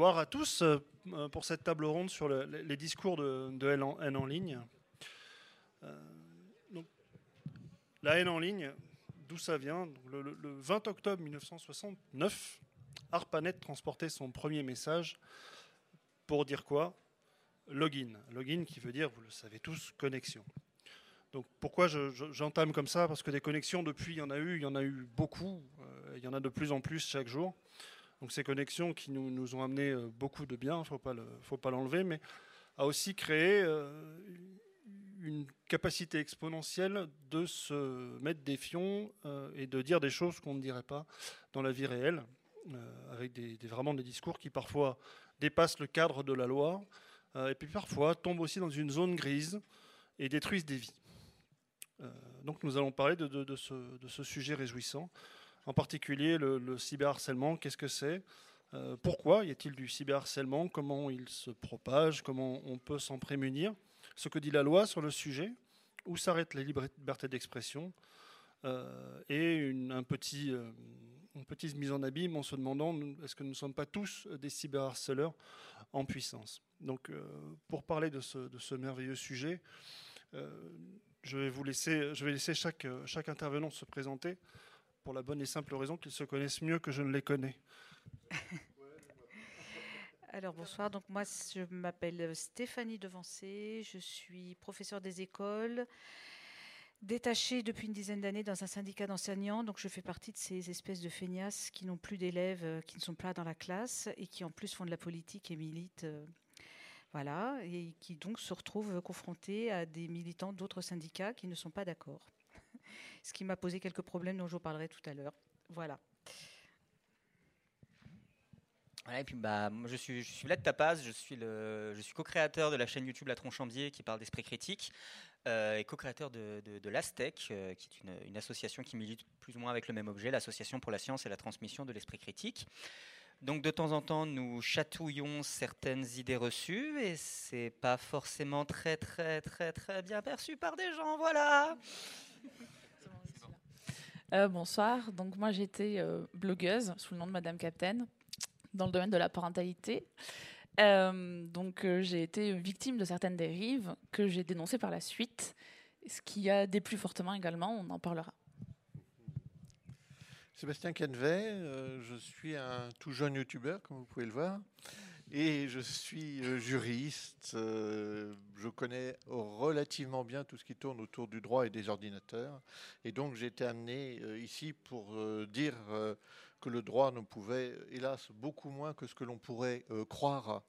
Bonsoir à tous euh, pour cette table ronde sur les discours de, haine, en, ligne. Euh, la haine en ligne, d'où ça vient? Le, 20 octobre 1969, ARPANET transportait son premier message pour dire quoi? Login. Login qui veut dire, vous le savez tous, connexion. Donc pourquoi j'entame comme ça? Parce que des connexions depuis, il y en a eu, il y en a eu beaucoup, euh, il y en a de plus en plus chaque jour. Donc ces connexions qui nous, ont amené euh, beaucoup de bien, il ne faut pas l'enlever, mais a aussi créé euh, une capacité exponentielle de se mettre des fions euh, et de dire des choses qu'on ne dirait pas dans la vie réelle, avec des, vraiment des discours qui parfois dépassent le cadre de la loi, et puis parfois tombent aussi dans une zone grise et détruisent des vies. donc nous allons parler de ce sujet réjouissant en particulier le, cyberharcèlement, qu'est-ce que c'est? Euh, Pourquoi y a-t-il du cyberharcèlement? Comment il se propage? Comment on peut s'en prémunir? Ce que dit la loi sur le sujet Où s'arrête la liberté d'expression? Euh, Et euh, une petite mise en abîme en se demandant est-ce que nous ne sommes pas tous des cyberharceleurs en puissance? Donc, pour parler de ce, merveilleux sujet, je vais vous laisser, je vais laisser chaque intervenant se présenter pour la bonne et simple raison qu'ils se connaissent mieux que je ne les connais. Alors bonsoir, donc moi je m'appelle Stéphanie Devancé, je suis professeure des écoles, détachée depuis une dizaine d'années dans un syndicat d'enseignants, donc je fais partie de ces espèces de feignasses qui n'ont plus d'élèves, euh, qui ne sont pas dans la classe et qui en plus font de la politique et militent. Euh, voilà, et qui donc se retrouvent confrontés à des militants d'autres syndicats qui ne sont pas d'accord ce qui m'a posé quelques problèmes dont je vous parlerai tout à l'heure. Voilà. et puis bah, je suis, je suis Vlad Tapaz, je suis, suis co-créateur de la chaîne YouTube La Tronchambier qui parle d'esprit critique euh, et co-créateur de, de, l'ASTEC, euh, qui est une, une, association qui milite plus ou moins avec le même objet, l'Association pour la science et la transmission de l'esprit critique. Donc de temps en temps, nous chatouillons certaines idées reçues et c'est pas forcément très très très très bien perçu par des gens, voilà. Euh, bonsoir, donc moi j'étais euh, blogueuse sous le nom de Madame Captain dans le domaine de la parentalité. Euh, donc j'ai été victime de certaines dérives que j'ai dénoncées par la suite, ce qui a déplu fortement également, on en parlera. Sébastien Canvet, je suis un tout jeune youtubeur, comme vous pouvez le voir. Et je suis euh, juriste. Euh, je connais relativement bien tout ce qui tourne autour du droit et des ordinateurs. Et donc j'ai été amené euh, ici pour dire que le droit ne pouvait, hélas, beaucoup moins que ce que l'on pourrait croire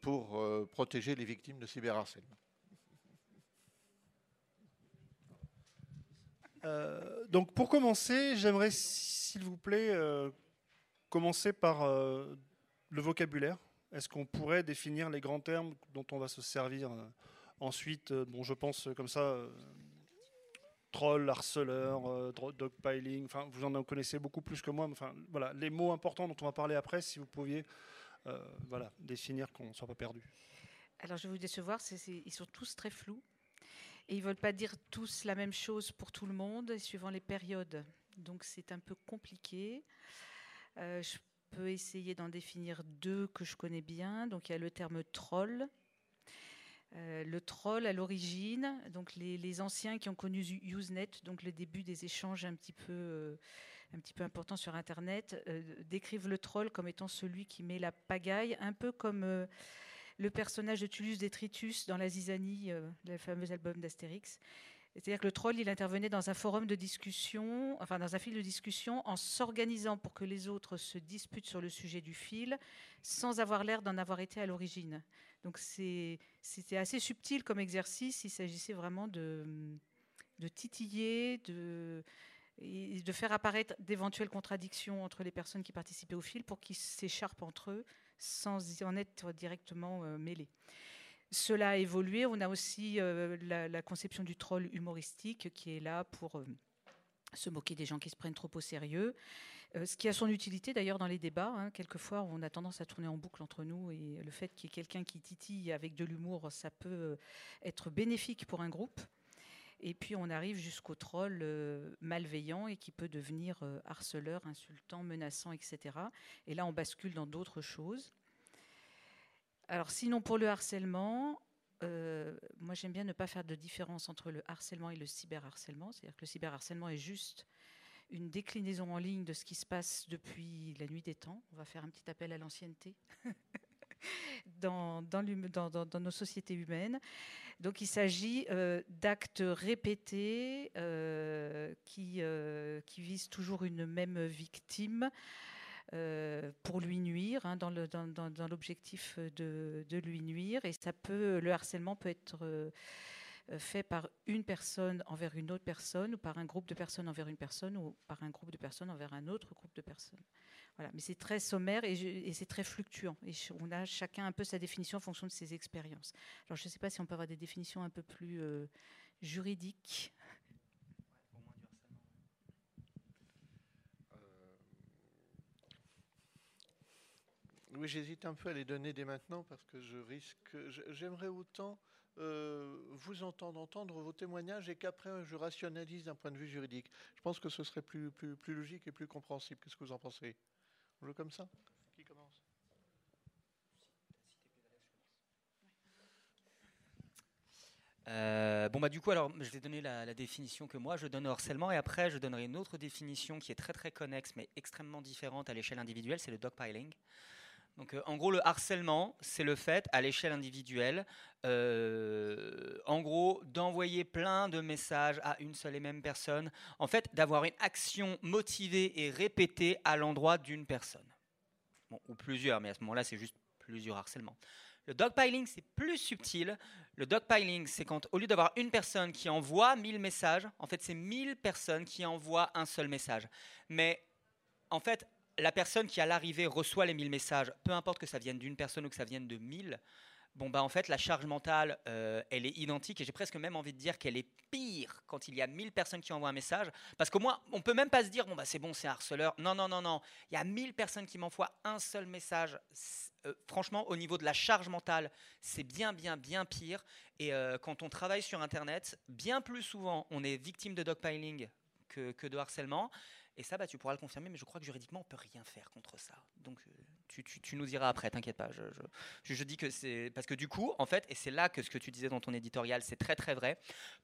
pour protéger les victimes de cyberharcèlement. donc pour commencer, j'aimerais, s'il vous plaît, commencer par le vocabulaire. Est-ce qu'on pourrait définir les grands termes dont on va se servir euh, ensuite euh, Bon, je pense euh, comme ça troll, harceleur, dogpiling, enfin, vous en connaissez beaucoup plus que moi. Enfin, voilà, les mots importants dont on va parler après, si vous pouviez voilà, définir qu'on ne soit pas perdu. Alors, je vais vous décevoir, ils sont tous très flous. Et ils ne veulent pas dire tous la même chose pour tout le monde, suivant les périodes. Donc, c'est un peu compliqué. Peut essayer d'en définir deux que je connais bien. Donc il y a le terme troll. Euh, le troll à l'origine, donc les, anciens qui ont connu Usenet, donc le début des échanges un petit peu, euh, un petit peu importants sur Internet, euh, décrivent le troll comme étant celui qui met la pagaille, un peu comme le personnage de Tullius Detritus dans la Zizanie, le fameux album d'Astérix. C'est-à-dire que le troll, il intervenait dans un forum de discussion, enfin dans un fil de discussion, en s'organisant pour que les autres se disputent sur le sujet du fil, sans avoir l'air d'en avoir été à l'origine. Donc c'était assez subtil comme exercice. Il s'agissait vraiment de, titiller, de, de faire apparaître d'éventuelles contradictions entre les personnes qui participaient au fil pour qu'ils s'écharpent entre eux sans en être directement euh, mêlés. Cela a évolué. On a aussi euh, la, conception du troll humoristique qui est là pour euh, se moquer des gens qui se prennent trop au sérieux. Euh, ce qui a son utilité d'ailleurs dans les débats. Hein. Quelquefois, on a tendance à tourner en boucle entre nous et le fait qu'il y ait quelqu'un qui titille avec de l'humour, ça peut être bénéfique pour un groupe. Et puis on arrive jusqu'au troll malveillant et qui peut devenir harceleur, insultant, menaçant, etc. Et là, on bascule dans d'autres choses. Alors sinon, pour le harcèlement, euh, moi j'aime bien ne pas faire de différence entre le harcèlement et le cyberharcèlement. C'est-à-dire que le cyberharcèlement est juste une déclinaison en ligne de ce qui se passe depuis la nuit des temps. On va faire un petit appel à l'ancienneté dans, nos sociétés humaines. Donc il s'agit euh, d'actes répétés euh, qui, visent toujours une même victime. Pour lui nuire, hein, dans l'objectif de, lui nuire, et ça peut, le harcèlement peut être fait par une personne envers une autre personne, ou par un groupe de personnes envers une personne, ou par un groupe de personnes envers un autre groupe de personnes. Voilà. Mais c'est très sommaire et, c'est très fluctuant. Et on a chacun un peu sa définition en fonction de ses expériences. Alors je ne sais pas si on peut avoir des définitions un peu plus euh, juridiques. Oui, j'hésite un peu à les donner dès maintenant parce que je risque. J'aimerais autant euh, vous entendre entendre vos témoignages et qu'après je rationalise d'un point de vue juridique. Je pense que ce serait plus, plus, plus logique et plus compréhensible. Qu'est-ce que vous en pensez? On veut comme ça? Qui commence? Euh, bon bah du coup alors je vais donner la, la, définition que moi je donne au harcèlement et après je donnerai une autre définition qui est très très connexe mais extrêmement différente à l'échelle individuelle, c'est le dogpiling. Donc, euh, en gros, le harcèlement, c'est le fait, à l'échelle individuelle, euh, en gros, d'envoyer plein de messages à une seule et même personne, en fait, d'avoir une action motivée et répétée à l'endroit d'une personne. ou plusieurs, mais à ce moment-là, c'est juste plusieurs harcèlements. Le dogpiling, c'est plus subtil. Le dogpiling, c'est quand, au lieu d'avoir une personne qui envoie 1000 messages, en fait, c'est 1000 personnes qui envoient un seul message. Mais en fait, la personne qui à l'arrivée reçoit les 1000 messages, peu importe que ça vienne d'une personne ou que ça vienne de 1000, bon bah en fait la charge mentale euh, elle est identique et j'ai presque même envie de dire qu'elle est pire quand il y a 1000 personnes qui envoient un message. Parce qu'au moins on peut même pas se dire bon bah c'est bon c'est un harceleur. Non non non non. Il y a 1000 personnes qui m'envoient un seul message. Euh, franchement au niveau de la charge mentale c'est bien bien bien pire. Et euh, quand on travaille sur internet bien plus souvent on est victime de dogpiling que, que de harcèlement et ça, bah, tu pourras le confirmer, mais je crois que juridiquement, on peut rien faire contre ça. Donc, euh, tu, nous diras après, t'inquiète pas. Je, dis que c'est parce que du coup, en fait, et c'est là que ce que tu disais dans ton éditorial, c'est très très vrai.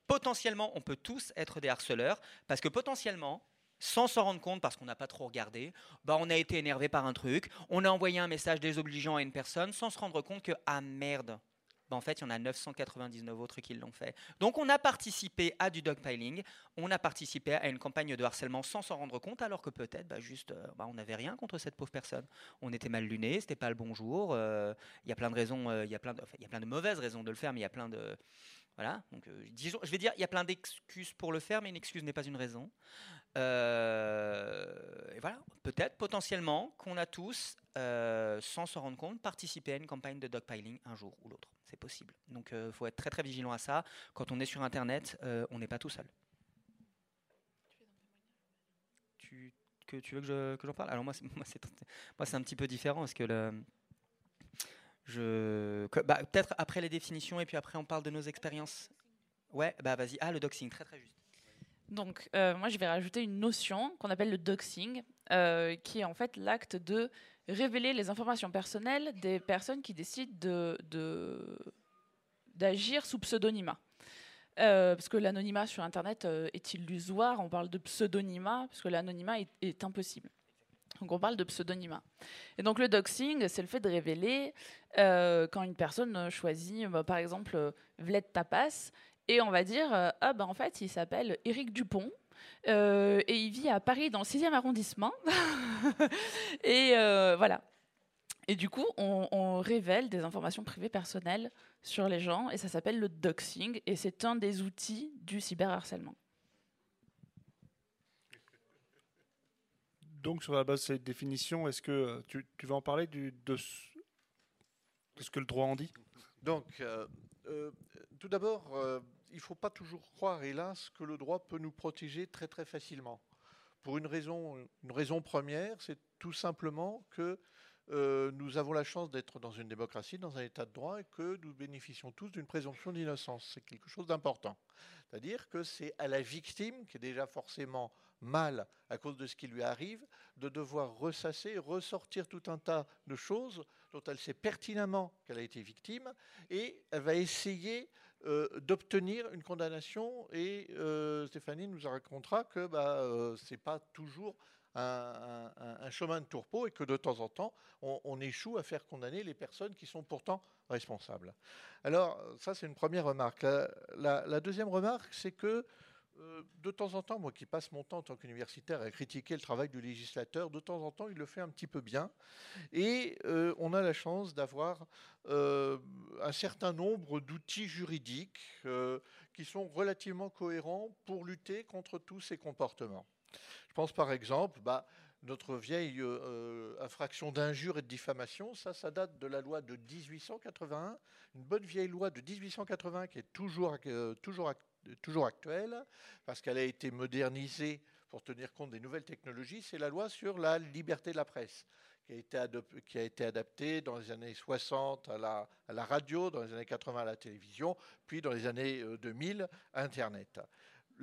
Potentiellement, on peut tous être des harceleurs, parce que potentiellement, sans s'en rendre compte parce qu'on n'a pas trop regardé, bah on a été énervé par un truc, on a envoyé un message désobligeant à une personne sans se rendre compte que ah merde, bah, en fait, il y en a 999 autres qui l'ont fait. Donc, on a participé à du dogpiling, on a participé à une campagne de harcèlement sans s'en rendre compte, alors que peut-être, bah, juste, euh, bah, on n'avait rien contre cette pauvre personne. On était mal luné, c'était pas le bon jour. Euh, il y a plein de raisons, euh, il y a plein de, y a plein de mauvaises raisons de le faire, mais il y a plein de voilà, donc disons, je vais dire, il y a plein d'excuses pour le faire, mais une excuse n'est pas une raison. et voilà, peut-être, potentiellement, qu'on a tous, sans s'en rendre compte, participé à une campagne de dogpiling un jour ou l'autre c'est possible. Donc il euh, faut être très très vigilant à ça. Quand on est sur Internet, euh, on n'est pas tout seul. Tu, que, tu veux que, j'en parle? Alors moi, c'est, moi, c'est, un petit peu différent parce que je, bah, peut-être après les définitions et puis après on parle de nos expériences. Ouais, bah vas-y. Ah, le doxing, très très juste. Donc, euh, moi, je vais rajouter une notion qu'on appelle le doxing, qui est en fait l'acte de révéler les informations personnelles des personnes qui décident de, d'agir sous pseudonymat. Euh, parce que l'anonymat sur Internet euh, est illusoire, on parle de pseudonymat, parce que l'anonymat est, impossible. Donc on parle de pseudonymat. Et donc le doxing, c'est le fait de révéler euh, quand une personne choisit, bah, par exemple, Vled Tapas, et on va dire, ah ben en fait, il s'appelle Éric Dupont, euh, et il vit à Paris dans le 6e arrondissement. et euh, voilà. Et du coup, on, révèle des informations privées personnelles sur les gens et ça s'appelle le doxing et c'est un des outils du cyberharcèlement. Donc, sur la base de cette définition, est-ce que euh, tu, vas en parler du, de, ce que le droit en dit? Donc, tout d'abord, il ne faut pas toujours croire, hélas, que le droit peut nous protéger très très facilement. Pour une raison, une raison première, c'est tout simplement que euh, nous avons la chance d'être dans une démocratie, dans un état de droit, et que nous bénéficions tous d'une présomption d'innocence. C'est quelque chose d'important. C'est-à-dire que c'est à la victime, qui est déjà forcément mal à cause de ce qui lui arrive, de devoir ressasser, ressortir tout un tas de choses dont elle sait pertinemment qu'elle a été victime, et elle va essayer euh, d'obtenir une condamnation. Et euh, Stéphanie nous racontera que bah, euh, ce n'est pas toujours un, chemin de tourpeau et que de temps en temps, on, échoue à faire condamner les personnes qui sont pourtant responsables. Alors, ça, c'est une première remarque. La, deuxième remarque, c'est que de temps en temps, moi qui passe mon temps en tant qu'universitaire à critiquer le travail du législateur, de temps en temps, il le fait un petit peu bien. Et euh, on a la chance d'avoir euh, un certain nombre d'outils juridiques qui sont relativement cohérents pour lutter contre tous ces comportements. Je pense par exemple, bah, notre vieille euh, infraction d'injure et de diffamation, ça, ça date de la loi de 1881, une bonne vieille loi de 1880 qui est toujours, euh, toujours, toujours actuelle, parce qu'elle a été modernisée pour tenir compte des nouvelles technologies, c'est la loi sur la liberté de la presse, qui a été, adaptée dans les années 60 à la, radio, dans les années 80 à la télévision, puis dans les années 2000 euh, à Internet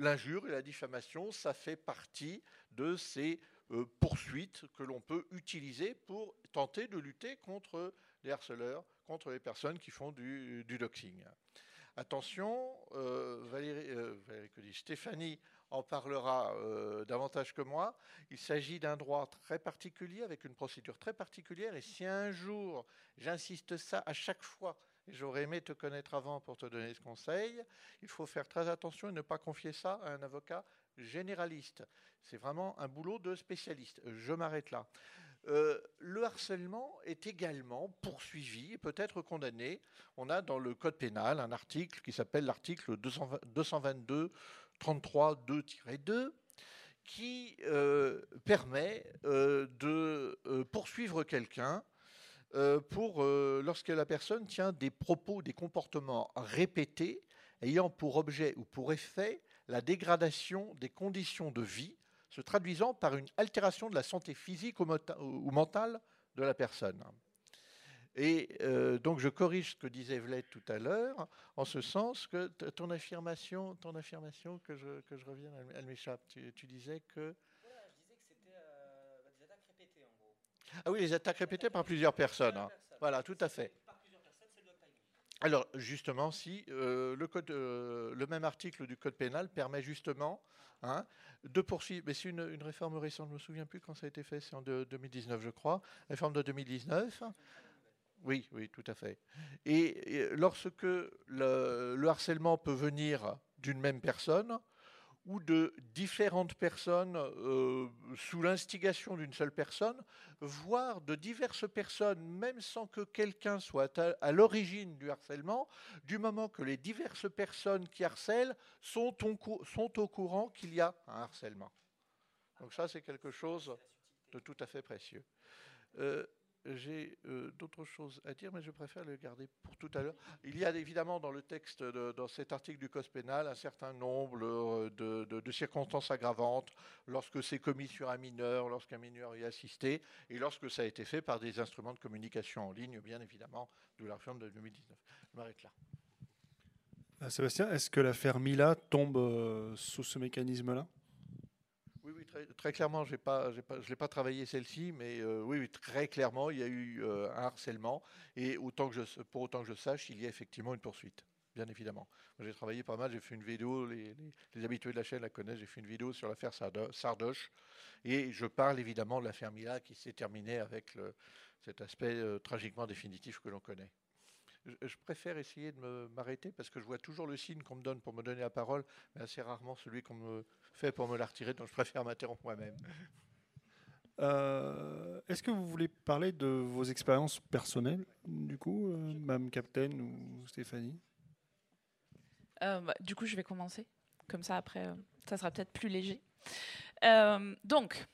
l'injure et la diffamation, ça fait partie de ces euh, poursuites que l'on peut utiliser pour tenter de lutter contre les harceleurs, contre les personnes qui font du, doxing. Attention, euh, Valérie, euh, Stéphanie en parlera davantage que moi. Il s'agit d'un droit très particulier, avec une procédure très particulière, et si un jour, j'insiste ça à chaque fois, j'aurais aimé te connaître avant pour te donner ce conseil. Il faut faire très attention et ne pas confier ça à un avocat généraliste. C'est vraiment un boulot de spécialiste. Je m'arrête là. Euh, le harcèlement est également poursuivi et peut être condamné. On a dans le Code pénal un article qui s'appelle l'article 222 33 2-2 qui euh, permet euh, de poursuivre quelqu'un pour lorsque la personne tient des propos, des comportements répétés ayant pour objet ou pour effet la dégradation des conditions de vie, se traduisant par une altération de la santé physique ou mentale de la personne. Et euh, donc je corrige ce que disait Vlet tout à l'heure, en ce sens que ton affirmation, ton affirmation que je, que je revienne, elle, m'échappe. tu, disais que Ah oui, les attaques répétées par plusieurs personnes. Hein. Voilà, tout à fait. Alors, justement, si euh, euh, le même article du Code pénal permet justement hein, de poursuivre, mais c'est une, réforme récente, je ne me souviens plus quand ça a été fait, c'est en 2019, je crois, réforme de 2019. Oui, oui, tout à fait. Et, lorsque le, harcèlement peut venir d'une même personne, ou de différentes personnes euh, sous l'instigation d'une seule personne, voire de diverses personnes, même sans que quelqu'un soit à, l'origine du harcèlement, du moment que les diverses personnes qui harcèlent sont, au courant qu'il y a un harcèlement. Donc ça, c'est quelque chose de tout à fait précieux. Euh, j'ai euh, d'autres choses à dire, mais je préfère le garder pour tout à l'heure. Il y a évidemment dans le texte, dans cet article du Code pénal, un certain nombre euh, de, circonstances aggravantes lorsque c'est commis sur un mineur, lorsqu'un mineur y est assisté, et lorsque ça a été fait par des instruments de communication en ligne, bien évidemment, d'où la réforme de 2019. Je m'arrête là. Euh, Sébastien, est-ce que l'affaire Mila tombe sous ce mécanisme-là? Très, clairement, pas, je n'ai pas travaillé celle-ci, mais euh, oui, très clairement, il y a eu euh, un harcèlement. Et pour autant que je sache, il y a effectivement une poursuite, bien évidemment. J'ai travaillé pas mal, j'ai fait une vidéo, les, habitués de la chaîne la connaissent, j'ai fait une vidéo sur l'affaire Sardoche. Et je parle évidemment de l'affaire Mila qui s'est terminée avec cet aspect euh, tragiquement définitif que l'on connaît je préfère essayer de m'arrêter parce que je vois toujours le signe qu'on me donne pour me donner la parole, mais assez rarement celui qu'on me fait pour me la retirer, donc je préfère m'interrompre moi-même. Euh, est-ce que vous voulez parler de vos expériences personnelles, du coup, euh, Mme Captain ou Stéphanie? Euh, bah, Du coup, je vais commencer. Comme ça, après, ça sera peut-être plus léger. donc,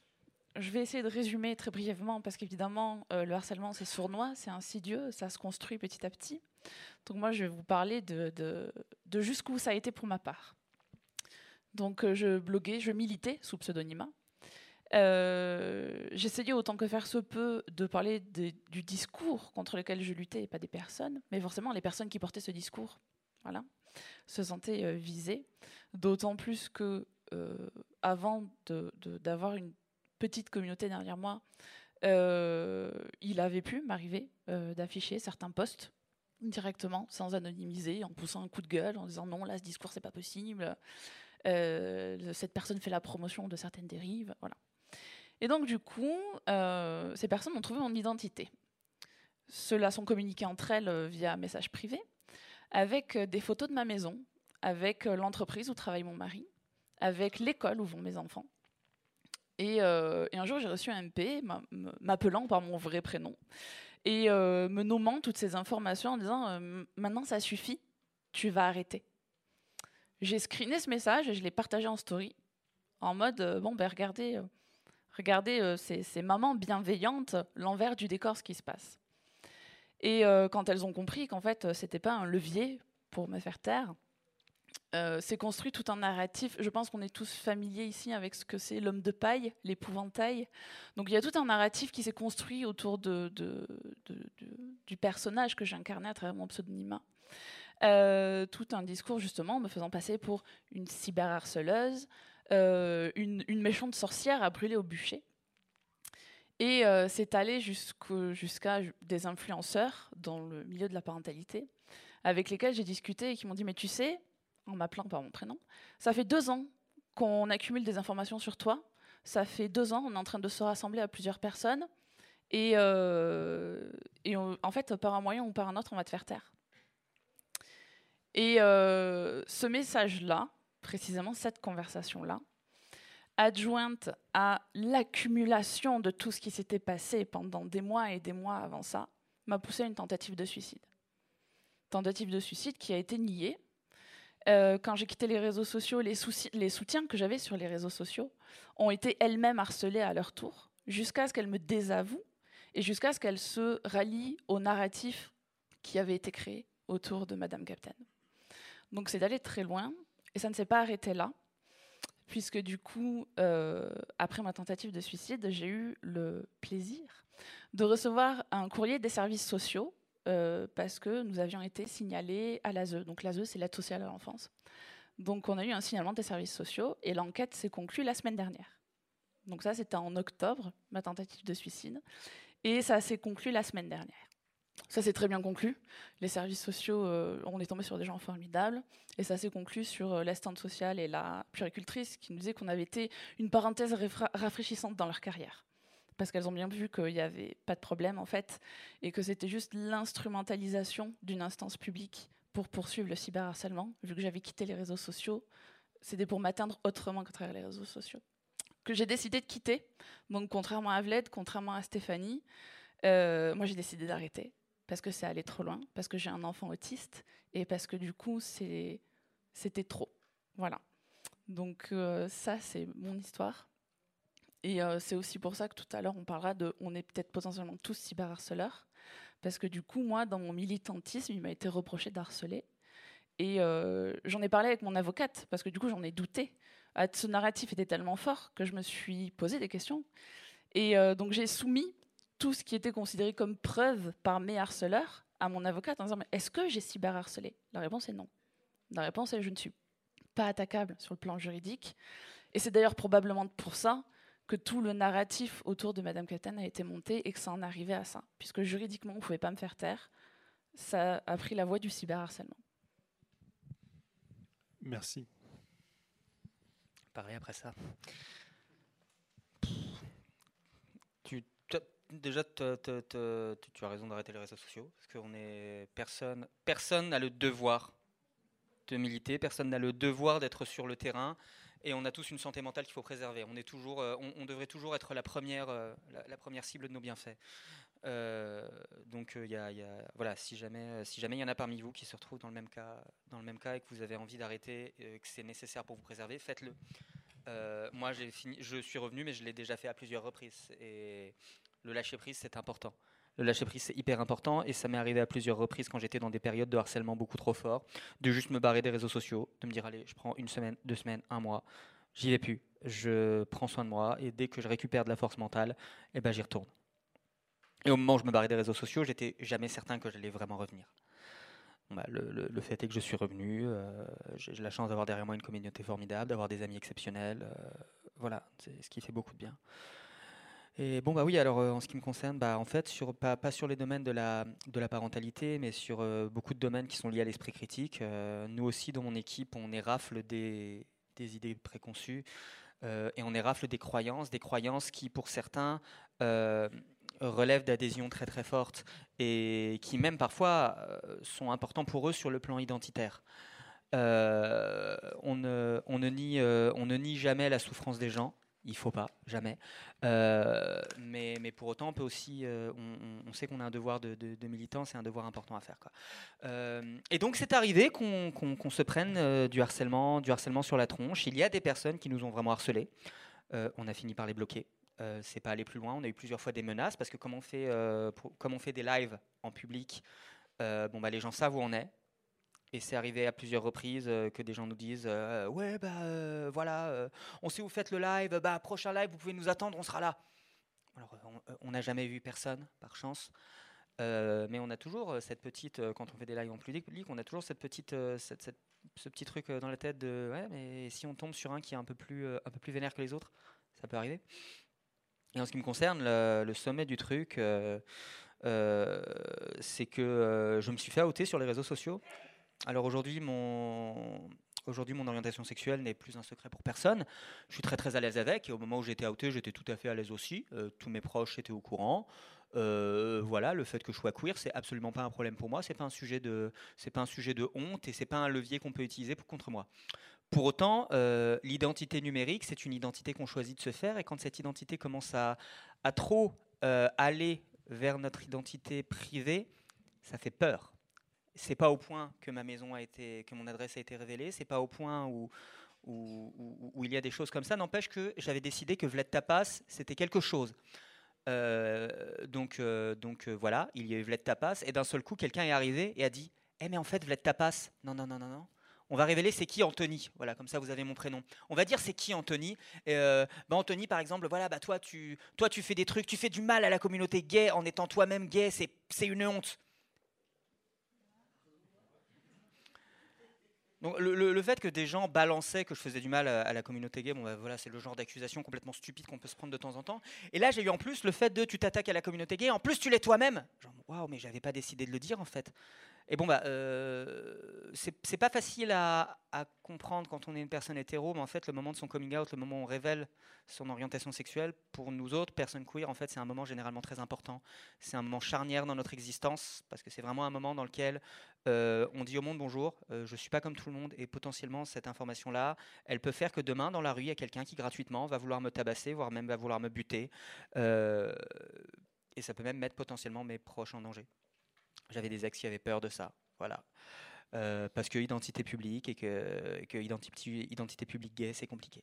je vais essayer de résumer très brièvement parce qu'évidemment, euh, le harcèlement, c'est sournois, c'est insidieux, ça se construit petit à petit. Donc moi, je vais vous parler de, de, jusqu'où ça a été pour ma part. Donc euh, je bloguais, je militais sous pseudonymat. Euh, j'essayais autant que faire se peut de parler du discours contre lequel je luttais et pas des personnes, mais forcément les personnes qui portaient ce discours voilà, se sentaient euh, visées, d'autant plus que euh, avant d'avoir une petite communauté derrière moi, il avait pu m'arriver d'afficher certains posts directement, sans anonymiser, en poussant un coup de gueule, en disant non, là, ce discours, c'est pas possible. Cette personne fait la promotion de certaines dérives. Voilà. Et donc, du coup, euh, ces personnes ont trouvé mon identité. Ceux-là sont communiqués entre elles euh, via message privé, avec euh, des photos de ma maison, avec l'entreprise où travaille mon mari, avec l'école où vont mes enfants. Et, un jour, j'ai reçu un MP m'appelant par mon vrai prénom et me nommant toutes ces informations en disant Maintenant, ça suffit, tu vas arrêter. J'ai screené ce message et je l'ai partagé en story en mode Bon, ben regardez Regardez euh, ces, mamans bienveillantes, l'envers du décor, ce qui se passe. Et euh, quand elles ont compris qu'en fait, c'était pas un levier pour me faire taire, euh, c'est construit tout un narratif. Je pense qu'on est tous familiers ici avec ce que c'est l'homme de paille, l'épouvantail. Donc il y a tout un narratif qui s'est construit autour de, du personnage que j'incarnais à travers mon pseudonymat. Tout un discours justement me faisant passer pour une cyberharceleuse, euh, une, méchante sorcière a brûlé au bûcher. Et euh, c'est allé jusqu'à des influenceurs dans le milieu de la parentalité, avec lesquels j'ai discuté et qui m'ont dit, mais tu sais, en m'appelant par mon prénom, ça fait deux ans qu'on accumule des informations sur toi, ça fait deux ans, on est en train de se rassembler à plusieurs personnes, et, euh, et en fait, par un moyen ou par un autre, on va te faire taire. Et ce message-là, précisément cette conversation-là, adjointe à l'accumulation de tout ce qui s'était passé pendant des mois et des mois avant ça, m'a poussé à une tentative de suicide. Tentative de suicide qui a été niée. Euh, quand j'ai quitté les réseaux sociaux, les, les soutiens que j'avais sur les réseaux sociaux ont été elles-mêmes harcelés à leur tour, jusqu'à ce qu'elles me désavouent et jusqu'à ce qu'elles se rallient au narratif qui avait été créé autour de Madame Captain. Donc c'est d'aller très loin, et ça ne s'est pas arrêté là, puisque du coup, euh, après ma tentative de suicide, j'ai eu le plaisir de recevoir un courrier des services sociaux, euh, parce que nous avions été signalés à l'ASE. Donc l'ASE, c'est l'aide sociale à l'enfance. Donc on a eu un signalement des services sociaux, et l'enquête s'est conclue la semaine dernière. Donc ça, c'était en octobre, ma tentative de suicide. Et ça s'est conclu la semaine dernière. Ça s'est très bien conclu. Les services sociaux, euh, on est tombé sur des gens formidables. Et ça s'est conclu sur euh, l'assistante sociale et la puricultrice qui nous disait qu'on avait été une parenthèse rafraîchissante dans leur carrière. Parce qu'elles ont bien vu qu'il n'y avait pas de problème, en fait, et que c'était juste l'instrumentalisation d'une instance publique pour poursuivre le cyberharcèlement. Vu que j'avais quitté les réseaux sociaux, c'était pour m'atteindre autrement qu'à travers les réseaux sociaux. Que j'ai décidé de quitter. Donc, contrairement à Vled, contrairement à Stéphanie, euh, moi j'ai décidé d'arrêter parce que c'est allé trop loin, parce que j'ai un enfant autiste et parce que du coup, c'était trop. Voilà. Donc euh, ça, c'est mon histoire. Et euh, c'est aussi pour ça que tout à l'heure, on parlera de, on est peut-être potentiellement tous cyberharceleurs, parce que du coup, moi, dans mon militantisme, il m'a été reproché d'harceler. Et euh, j'en ai parlé avec mon avocate, parce que du coup, j'en ai douté. Ah, ce narratif était tellement fort que je me suis posé des questions. Et donc, j'ai soumis tout ce qui était considéré comme preuve par mes harceleurs à mon avocate en disant est-ce que j'ai cyberharcelé? La réponse est non. La réponse est je ne suis pas attaquable sur le plan juridique. Et c'est d'ailleurs probablement pour ça que tout le narratif autour de Madame Captain a été monté et que ça en arrivait à ça. Puisque juridiquement, on ne pouvait pas me faire taire. Ça a pris la voie du cyberharcèlement. Merci. Parler après ça. Déjà, tu as raison d'arrêter les réseaux sociaux, parce qu'on est personne, personne n'a le devoir de militer, personne n'a le devoir d'être sur le terrain, et on a tous une santé mentale qu'il faut préserver. On est toujours, euh, on, devrait toujours être la première, euh, la, première cible de nos bienfaits. Euh, donc, voilà, si jamais, si jamais il y en a parmi vous qui se retrouvent dans le même cas, dans le même cas, et que vous avez envie d'arrêter, que c'est nécessaire pour vous préserver, faites-le. moi, je suis revenu, mais je l'ai déjà fait à plusieurs reprises. Le lâcher prise, c'est important. Le lâcher prise, c'est hyper important et ça m'est arrivé à plusieurs reprises quand j'étais dans des périodes de harcèlement beaucoup trop fort, de juste me barrer des réseaux sociaux, de me dire allez, je prends une semaine, deux semaines, un mois, j'y vais plus. Je prends soin de moi et dès que je récupère de la force mentale, eh ben, j'y retourne. Et au moment où je me barrais des réseaux sociaux, j'étais jamais certain que j'allais vraiment revenir. Bah, le, fait est que je suis revenu. Euh, j'ai la chance d'avoir derrière moi une communauté formidable, d'avoir des amis exceptionnels. Euh, voilà, c'est ce qui fait beaucoup de bien. Et bon, bah oui, alors euh, en ce qui me concerne, bah, en fait, sur, pas, sur les domaines de la, de la parentalité, mais sur beaucoup de domaines qui sont liés à l'esprit critique. nous aussi, dans mon équipe, on érafle des, des idées préconçues et on érafle des croyances, des croyances qui, pour certains, relèvent d'adhésions très très fortes et qui même parfois euh, sont importants pour eux sur le plan identitaire. Euh, on, ne, on, ne nie, euh, on ne nie jamais la souffrance des gens, il faut pas, jamais. mais, mais, pour autant, on peut aussi, on, sait qu'on a un devoir de, militant, c'est un devoir important à faire. Quoi. et donc, c'est arrivé qu'on se prenne du harcèlement, du harcèlement sur la tronche. Il y a des personnes qui nous ont vraiment harcelés. on a fini par les bloquer. Euh, c'est pas aller plus loin. On a eu plusieurs fois des menaces parce que comme on fait, euh, on fait des lives en public, euh, bon bah les gens savent où on est. Et c'est arrivé à plusieurs reprises que des gens nous disent ouais bah voilà, on sait où vous faites le live, bah prochain live vous pouvez nous attendre, on sera là. Alors on n'a jamais vu personne par chance. mais on a toujours cette petite, quand on fait des lives en public, on a toujours cette petite, ce petit truc dans la tête de ouais, mais si on tombe sur un qui est un peu plus, un vénère que les autres, ça peut arriver. Et en ce qui me concerne, le, sommet du truc, euh, euh, c'est que euh, je me suis fait outer sur les réseaux sociaux. Alors aujourd'hui, mon, orientation sexuelle n'est plus un secret pour personne. Je suis très très à l'aise avec. Et au moment où j'étais outé, j'étais tout à fait à l'aise aussi. tous mes proches étaient au courant. voilà, le fait que je sois queer, c'est absolument pas un problème pour moi. C'est pas un sujet de, c'est pas un sujet de honte et c'est pas un levier qu'on peut utiliser pour, contre moi. Pour autant, euh, l'identité numérique, c'est une identité qu'on choisit de se faire, et quand cette identité commence à, trop euh, aller vers notre identité privée, ça fait peur. C'est pas au point que ma maison a été, que mon adresse a été révélée, c'est pas au point où, où, il y a des choses comme ça. N'empêche que j'avais décidé que Vlad Tapas, c'était quelque chose. Euh, donc, donc voilà, il y a eu Vlad Tapas, et d'un seul coup, quelqu'un est arrivé et a dit Eh, mais en fait, Vlad Tapas, non, non, non, non, non, on va révéler c'est qui Anthony? Voilà, comme ça vous avez mon prénom. On va dire c'est qui Anthony? Euh, bah, Anthony, par exemple, voilà, bah toi tu, toi tu fais des trucs, tu fais du mal à la communauté gay en étant toi-même gay, c'est une honte. Donc, le, fait que des gens balançaient que je faisais du mal à, la communauté gay, bon, bah, voilà, c'est le genre d'accusation complètement stupide qu'on peut se prendre de temps en temps. Et là, j'ai eu en plus le fait de tu t'attaques à la communauté gay, en plus tu l'es toi-même. Genre, waouh, mais j'avais pas décidé de le dire en fait. Et bon, bah, euh, c'est pas facile à, comprendre quand on est une personne hétéro, mais en fait, le moment de son coming out, le moment où on révèle son orientation sexuelle, pour nous autres, personnes queer, en fait, c'est un moment généralement très important. C'est un moment charnière dans notre existence, parce que c'est vraiment un moment dans lequel euh, on dit au monde bonjour, euh, je suis pas comme tout le monde, et potentiellement, cette information-là, elle peut faire que demain, dans la rue, il y a quelqu'un qui gratuitement va vouloir me tabasser, voire même va vouloir me buter. et ça peut même mettre potentiellement mes proches en danger. J'avais des ex qui avaient peur de ça. Voilà. Euh, parce que identité publique et que, que identité, publique gay, c'est compliqué.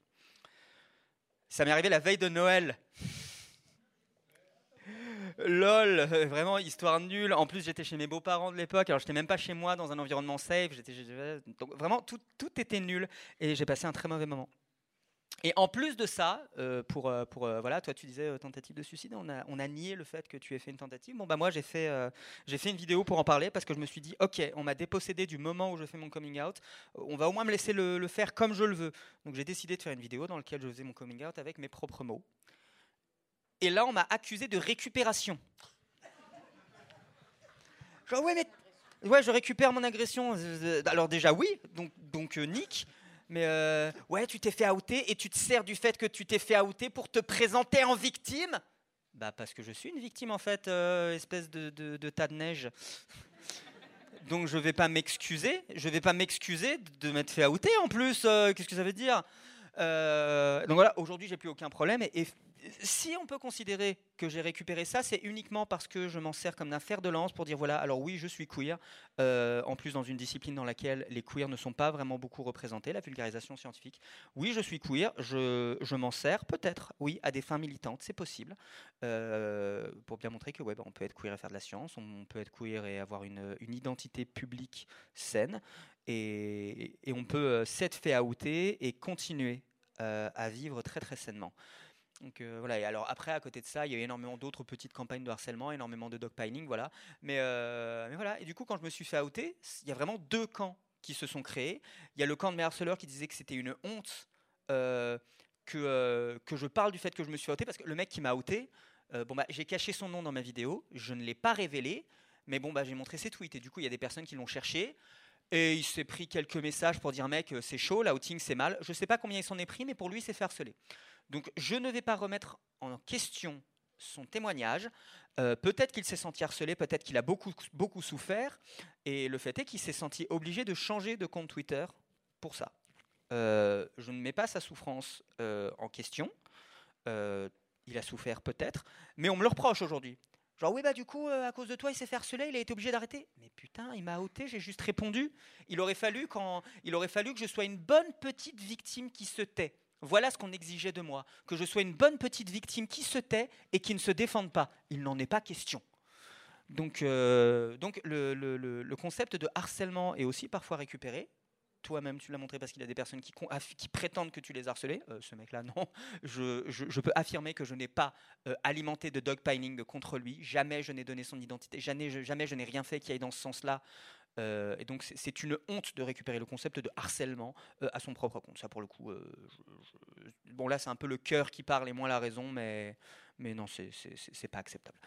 Ça m'est arrivé la veille de Noël. Lol, euh, vraiment histoire nulle. En plus, j'étais chez mes beaux-parents de l'époque, alors j'étais même pas chez moi dans un environnement safe. J'étais, donc vraiment tout, tout était nul et j'ai passé un très mauvais moment. Et en plus de ça, euh, pour, euh, pour euh, voilà, toi tu disais tentative de suicide, on a, on a nié le fait que tu aies fait une tentative. Bon bah moi j'ai fait, j'ai fait une vidéo pour en parler parce que je me suis dit ok, on m'a dépossédé du moment où je fais mon coming out, on va au moins me laisser le, faire comme je le veux. Donc j'ai décidé de faire une vidéo dans laquelle je faisais mon coming out avec mes propres mots. Et là on m'a accusé de récupération. Genre ouais mais ouais je récupère mon agression. Alors déjà oui, donc donc Nick mais euh, ouais, tu t'es fait outer et tu te sers du fait que tu t'es fait outer pour te présenter en victime? Bah parce que je suis une victime en fait, euh, espèce de, tas de neige. Donc je vais pas m'excuser, je vais pas m'excuser de m'être fait outer en plus. Euh, qu'est-ce que ça veut dire? Donc voilà, aujourd'hui j'ai plus aucun problème et si on peut considérer que j'ai récupéré ça, c'est uniquement parce que je m'en sers comme d'un fer de lance pour dire voilà, alors oui, je suis queer, euh, en plus dans une discipline dans laquelle les queers ne sont pas vraiment beaucoup représentés, la vulgarisation scientifique. Oui, je suis queer, je, m'en sers peut-être, oui, à des fins militantes, c'est possible, euh, pour bien montrer que ouais, bah, on peut être queer et faire de la science, on peut être queer et avoir une, identité publique saine, et, on peut euh, s'être fait outer et continuer euh, à vivre très très sainement. Donc euh, voilà, et alors après, à côté de ça, il y a eu énormément d'autres petites campagnes de harcèlement, énormément de dogpiling, voilà. Mais, euh, mais voilà, et du coup, quand je me suis fait outer, il y a vraiment deux camps qui se sont créés. Il y a le camp de mes harceleurs qui disait que c'était une honte euh, que, je parle du fait que je me suis outé, parce que le mec qui m'a outé, bon bah, j'ai caché son nom dans ma vidéo, je ne l'ai pas révélé, mais bon bah, j'ai montré ses tweets, et du coup, il y a des personnes qui l'ont cherché, et il s'est pris quelques messages pour dire mec, c'est chaud, l'outing c'est mal. Je sais pas combien il s'en est pris, mais pour lui, c'est fait harceler. Donc je ne vais pas remettre en question son témoignage. Euh, peut-être qu'il s'est senti harcelé, peut-être qu'il a beaucoup, souffert. Et le fait est qu'il s'est senti obligé de changer de compte Twitter pour ça. Euh, je ne mets pas sa souffrance euh, en question. Il a souffert peut-être, mais on me le reproche aujourd'hui. Genre oui bah du coup à cause de toi il s'est fait harceler, il a été obligé d'arrêter. Mais putain il m'a ôté, j'ai juste répondu. Il aurait fallu que je sois une bonne petite victime qui se tait. Voilà ce qu'on exigeait de moi, que je sois une bonne petite victime qui se tait et qui ne se défende pas. Il n'en est pas question. Donc, euh, donc le, concept de harcèlement est aussi parfois récupéré. Toi-même, tu l'as montré parce qu'il y a des personnes qui, prétendent que tu les harcelais. Euh, ce mec-là, non. Je, peux affirmer que je n'ai pas euh, alimenté de dogpiling contre lui. Jamais je n'ai donné son identité. Jamais jamais je n'ai rien fait qui aille dans ce sens-là. Euh, et donc, c'est- une honte de récupérer le concept de harcèlement euh, à son propre compte. Ça, pour le coup, euh, bon, là, c'est un peu le cœur qui parle et moins la raison, mais, mais non, c'est- pas acceptable.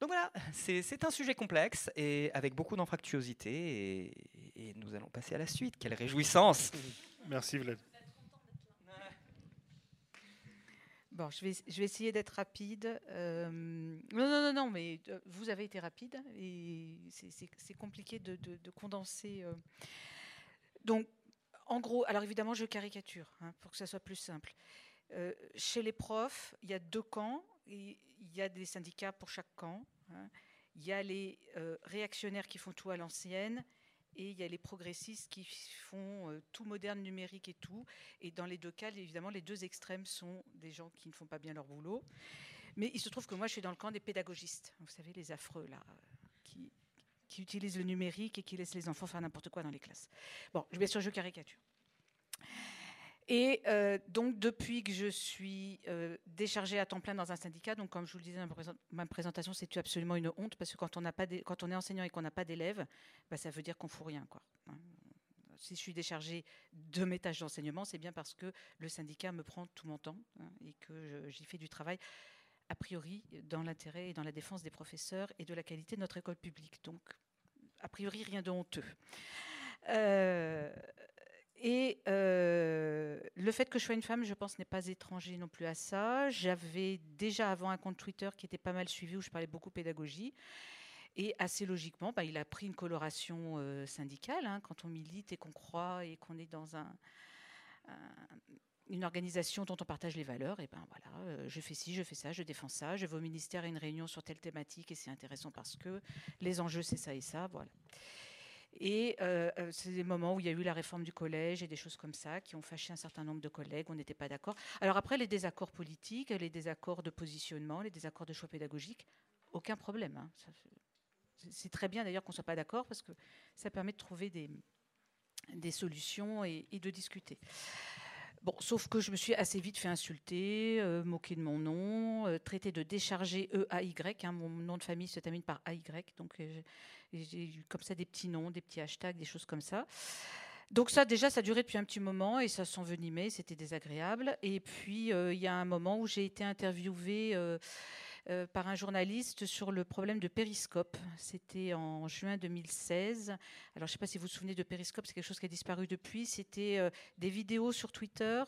Donc voilà, c'est c'est un sujet complexe et avec beaucoup d'anfractuosité et, et nous allons passer à la suite. Quelle réjouissance Merci Vlad. Bon, je vais, je vais essayer d'être rapide. Euh, non, non, non, non, mais euh, vous avez été rapide et c'est- compliqué de, de- de condenser. euh. Donc, en gros, alors évidemment, je caricature hein, pour que ça soit plus simple. Chez les profs, il y a deux camps. Il y a des syndicats pour chaque camp. hein. Il y a les réactionnaires qui font tout à l'ancienne et il y a les progressistes qui font euh, tout moderne, numérique et tout. Et dans les deux cas, évidemment, les deux extrêmes sont des gens qui ne font pas bien leur boulot. Mais il se trouve que moi, je suis dans le camp des pédagogistes. Vous savez, les affreux, là, qui, qui utilisent le numérique et qui laissent les enfants faire n'importe quoi dans les classes. Bon, bien sûr, je caricature. Et euh, donc, depuis que je suis euh, déchargée à temps plein dans un syndicat, donc comme je vous le disais dans ma présent- ma présentation, c'est absolument une honte parce que quand on, pas quand on est enseignant et qu'on n'a pas d'élèves, bah, ça veut dire qu'on fout rien. Quoi. hein. Si je suis déchargée de mes tâches d'enseignement, c'est bien parce que le syndicat me prend tout mon temps hein, et que j'y fais du travail a priori dans l'intérêt et dans la défense des professeurs et de la qualité de notre école publique. Donc, a priori, rien de honteux. Euh, et euh, le fait que je sois une femme, je pense, n'est pas étranger non plus à ça. J'avais déjà avant un compte Twitter qui était pas mal suivi où je parlais beaucoup pédagogie. Et assez logiquement, bah, il a pris une coloration euh, syndicale. hein, quand on milite et qu'on croit et qu'on est dans un, un- une organisation dont on partage les valeurs, et ben voilà, euh, je fais ci, je fais ça, je défends ça, je vais au ministère à une réunion sur telle thématique et c'est intéressant parce que les enjeux c'est ça et ça, voilà. Et euh, euh, c'est des moments où il y a eu la réforme du collège et des choses comme ça qui ont fâché un certain nombre de collègues, on n'était pas d'accord. Alors après, les désaccords politiques, les désaccords de positionnement, les désaccords de choix pédagogiques, aucun problème. hein. C'est- très bien d'ailleurs qu'on ne soit pas d'accord parce que ça permet de trouver des, des solutions et de discuter. Bon, sauf que je me suis assez vite fait insulter, euh, moquer de mon nom, euh, traiter de décharger EAY. Hein, mon nom de famille se termine par AY. Donc euh, j'ai j'ai eu comme ça des petits noms, des petits hashtags, des choses comme ça. Donc ça, déjà, ça durait depuis un petit moment et ça s'envenimait, c'était désagréable. Et puis, euh, il y a un moment où j'ai été interviewée euh, par un journaliste sur le problème de Périscope. C'était en juin 2016. Alors, je ne sais pas si vous vous souvenez de Périscope, c'est quelque chose qui a disparu depuis. C'était euh, des vidéos sur Twitter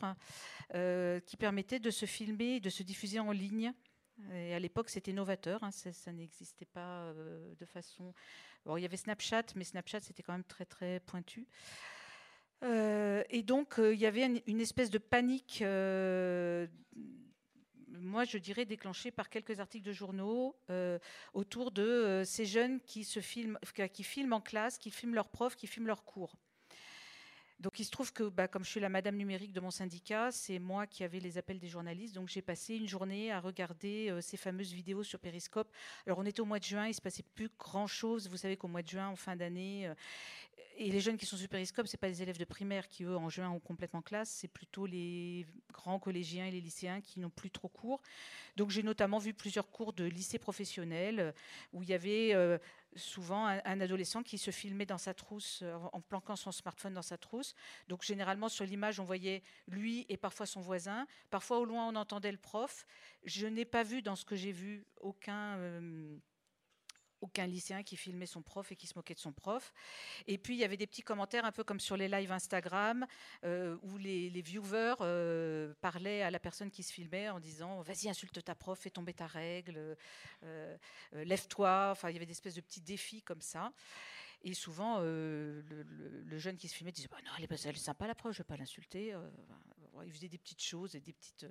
euh, qui permettaient de se filmer de se diffuser en ligne. Et à l'époque, c'était novateur, hein, ça, n'existait pas de façon. Bon, il y avait Snapchat, mais Snapchat, c'était quand même très, très pointu. Et donc, il y avait une, espèce de panique, moi je dirais déclenchée par quelques articles de journaux euh, autour de euh, ces jeunes qui se filment, qui filment en classe, qui filment leurs profs, qui filment leurs cours. Donc il se trouve que, bah, comme je suis la madame numérique de mon syndicat, c'est moi qui avais les appels des journalistes. Donc j'ai passé une journée à regarder euh, ces fameuses vidéos sur Periscope. Alors on était au mois de juin, il se passait plus grand-chose. Vous savez qu'au mois de juin, en fin d'année, euh, et les jeunes qui sont sur Periscope, c'est pas les élèves de primaire qui eux en juin ont complètement classe, c'est plutôt les grands collégiens et les lycéens qui n'ont plus trop cours. Donc j'ai notamment vu plusieurs cours de lycée professionnel euh, où il y avait souvent un, adolescent qui se filmait dans sa trousse euh, en planquant son smartphone dans sa trousse. Donc généralement sur l'image on voyait lui et parfois son voisin. Parfois au loin on entendait le prof. Je n'ai pas vu dans ce que j'ai vu aucun euh, aucun lycéen qui filmait son prof et qui se moquait de son prof. Et puis il y avait des petits commentaires un peu comme sur les lives Instagram euh, où les, viewers euh, parlaient à la personne qui se filmait en disant vas-y insulte ta prof, fais tomber ta règle, euh, lève-toi. Enfin il y avait des espèces de petits défis comme ça. Et souvent, le, jeune qui se filmait disait bah Non, elle est, sympa la prof, je ne vais pas l'insulter. il faisait des petites choses et des petites.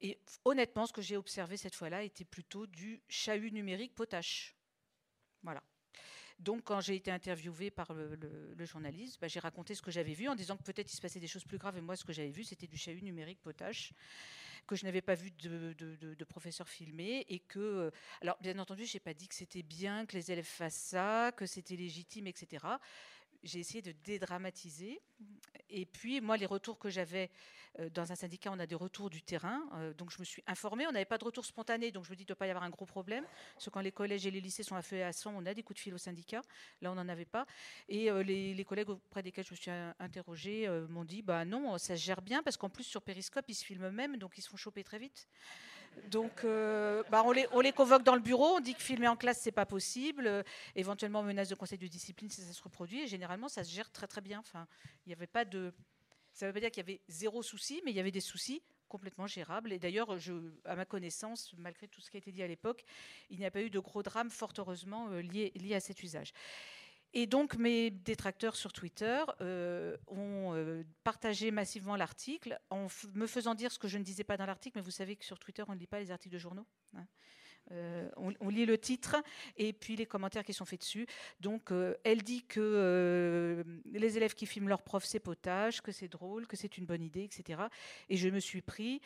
Et honnêtement, ce que j'ai observé cette fois-là était plutôt du chahut numérique potache. Voilà. Donc, quand j'ai été interviewée par le, journaliste, bah, j'ai raconté ce que j'avais vu en disant que peut-être il se passait des choses plus graves. Et moi, ce que j'avais vu, c'était du chahut numérique potache que je n'avais pas vu de, de, professeur filmé et que, euh, alors bien entendu, je n'ai pas dit que c'était bien que les élèves fassent ça, que c'était légitime, etc. J'ai essayé de dédramatiser. Et puis, moi, les retours que j'avais euh, dans un syndicat, on a des retours du terrain. Euh, donc, je me suis informée. On n'avait pas de retour spontané. Donc, je me dis, il ne doit pas y avoir un gros problème. Parce que quand les collèges et les lycées sont à feu et à sang, on a des coups de fil au syndicat. Là, on n'en avait pas. Et euh, les, collègues auprès desquels je me suis interrogée m'ont dit, bah non, ça se gère bien. Parce qu'en plus, sur Periscope, ils se filment même. Donc, ils se font choper très vite. Donc, bah, on, les, on, les, convoque dans le bureau, on dit que filmer en classe, c'est pas possible. éventuellement, menace de conseil de discipline si ça se reproduit. Et généralement, ça se gère très, très bien. Enfin, il n'y avait pas de, ça ne veut pas dire qu'il y avait zéro souci, mais il y avait des soucis complètement gérables. Et d'ailleurs, à ma connaissance, malgré tout ce qui a été dit à l'époque, il n'y a pas eu de gros drames, fort heureusement, euh, liés, à cet usage. Et donc, mes détracteurs sur Twitter euh, ont euh, partagé massivement l'article en me faisant dire ce que je ne disais pas dans l'article, mais vous savez que sur Twitter, on ne lit pas les articles de journaux. Hein. Euh, on, lit le titre et puis les commentaires qui sont faits dessus. Donc, elle dit que les élèves qui filment leur prof, c'est potage, que c'est drôle, que c'est une bonne idée, etc. Et je me suis pris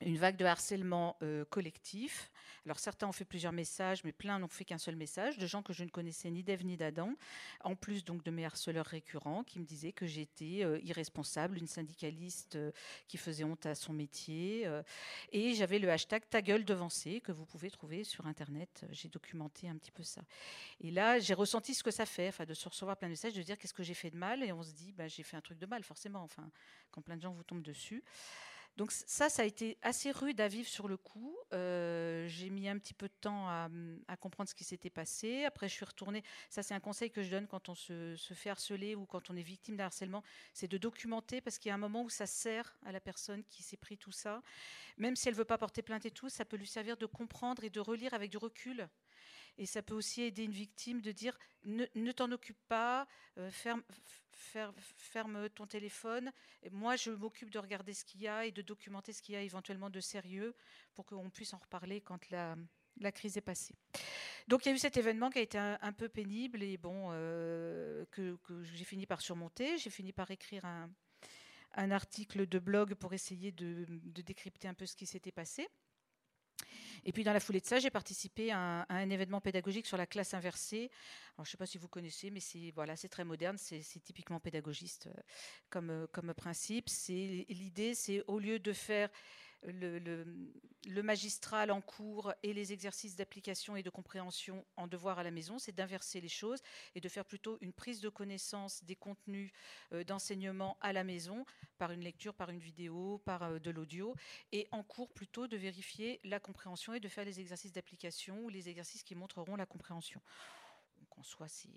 une vague de harcèlement euh, collectif. Alors certains ont fait plusieurs messages, mais plein n'ont fait qu'un seul message, de gens que je ne connaissais ni d'Ève ni d'Adam, en plus donc de mes harceleurs récurrents qui me disaient que j'étais euh, irresponsable, une syndicaliste euh, qui faisait honte à son métier. et j'avais le hashtag ta gueule devancée que vous pouvez trouver sur Internet. J'ai documenté un petit peu ça. Et là, j'ai ressenti ce que ça fait, de se recevoir plein de messages, de dire qu'est-ce que j'ai fait de mal, et on se dit, bah, j'ai fait un truc de mal, forcément, enfin, quand plein de gens vous tombent dessus. Donc ça, ça a été assez rude à vivre sur le coup. Euh, j'ai mis un petit peu de temps à, comprendre ce qui s'était passé. Après, je suis retournée. Ça, c'est un conseil que je donne quand on se, fait harceler ou quand on est victime d'un harcèlement, c'est de documenter parce qu'il y a un moment où ça sert à la personne qui s'est pris tout ça. Même si elle veut pas porter plainte et tout, ça peut lui servir de comprendre et de relire avec du recul et ça peut aussi aider une victime de dire ne, t'en occupe pas, euh, ferme, ton téléphone. Et moi, je m'occupe de regarder ce qu'il y a et de documenter ce qu'il y a éventuellement de sérieux pour qu'on puisse en reparler quand la, crise est passée. Donc il y a eu cet événement qui a été un, peu pénible et bon, euh, que, j'ai fini par surmonter. J'ai fini par écrire un, article de blog pour essayer de décrypter un peu ce qui s'était passé. Et puis dans la foulée de ça, j'ai participé à un, événement pédagogique sur la classe inversée. je ne sais pas si vous connaissez, mais c'est voilà, c'est très moderne, c'est typiquement pédagogiste euh, comme, euh, comme principe. L'idée, c'est au lieu de faire le, magistral en cours et les exercices d'application et de compréhension en devoir à la maison, c'est d'inverser les choses et de faire plutôt une prise de connaissance des contenus euh, d'enseignement à la maison par une lecture, par une vidéo, par euh, de l'audio, et en cours plutôt de vérifier la compréhension et de faire les exercices d'application ou les exercices qui montreront la compréhension. Donc en soi, c'est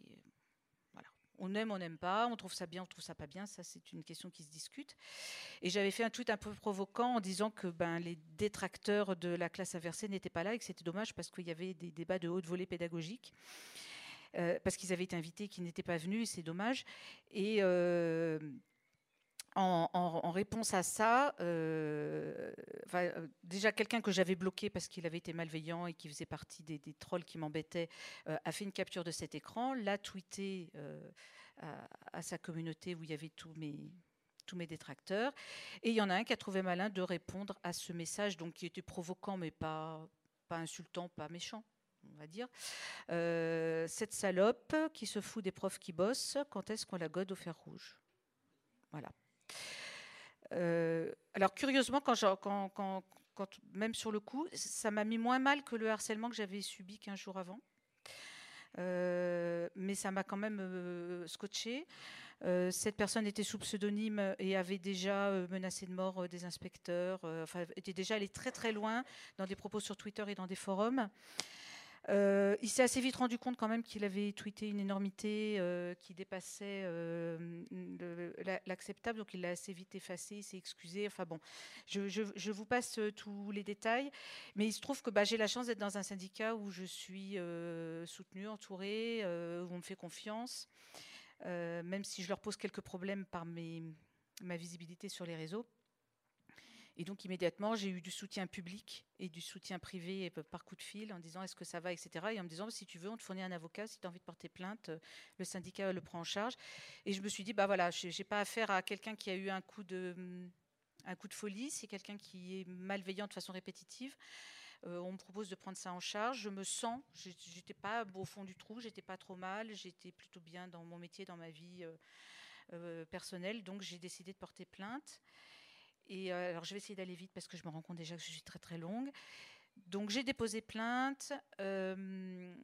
on aime, on n'aime pas, on trouve ça bien, on trouve ça pas bien, ça c'est une question qui se discute. Et j'avais fait un tweet un peu provoquant en disant que ben, les détracteurs de la classe inversée n'étaient pas là et que c'était dommage parce qu'il y avait des débats de haute volée pédagogique. Euh, parce qu'ils avaient été invités, qui n'étaient pas venus, c'est dommage. Et euh, en, réponse à ça, euh, déjà quelqu'un que j'avais bloqué parce qu'il avait été malveillant et qui faisait partie des, trolls qui m'embêtaient, a fait une capture de cet écran, l'a tweeté à, sa communauté où il y avait tous mes, tous mes détracteurs. Et il y en a un qui a trouvé malin de répondre à ce message, donc qui était provoquant, mais pas, pas insultant, pas méchant on va dire. Euh, cette salope qui se fout des profs qui bossent, quand est-ce qu'on la gode au fer rouge? Voilà. Euh, alors curieusement, même sur le coup, ça m'a mis moins mal que le harcèlement que j'avais subi 15 jours avant. Euh, mais ça m'a quand même euh, scotché. cette personne était sous pseudonyme et avait déjà menacé de mort des inspecteurs, enfin, était déjà allé très très loin dans des propos sur Twitter et dans des forums. Euh, il s'est assez vite rendu compte quand même qu'il avait tweeté une énormité euh, qui dépassait euh, l'acceptable, donc il l'a assez vite effacé, il s'est excusé. Enfin bon, je, vous passe tous les détails, mais il se trouve que bah, j'ai la chance d'être dans un syndicat où je suis soutenue, entourée, où on me fait confiance, même si je leur pose quelques problèmes par ma visibilité sur les réseaux. Et donc immédiatement, j'ai eu du soutien public et du soutien privé par coup de fil en disant est-ce que ça va, etc. Et en me disant si tu veux, on te fournit un avocat, si tu as envie de porter plainte, euh, le syndicat le prend en charge. Et je me suis dit, bah voilà, j'ai pas affaire à quelqu'un qui a eu un coup de, mm, un coup de folie, c'est quelqu'un qui est malveillant de façon répétitive. Euh, on me propose de prendre ça en charge. Je me sens, j'étais pas au fond du trou, j'étais pas trop mal, j'étais plutôt bien dans mon métier, dans ma vie euh, personnelle. Donc j'ai décidé de porter plainte. Et euh, alors, je vais essayer d'aller vite parce que je me rends compte déjà que je suis très très longue. Donc, j'ai déposé plainte, euh,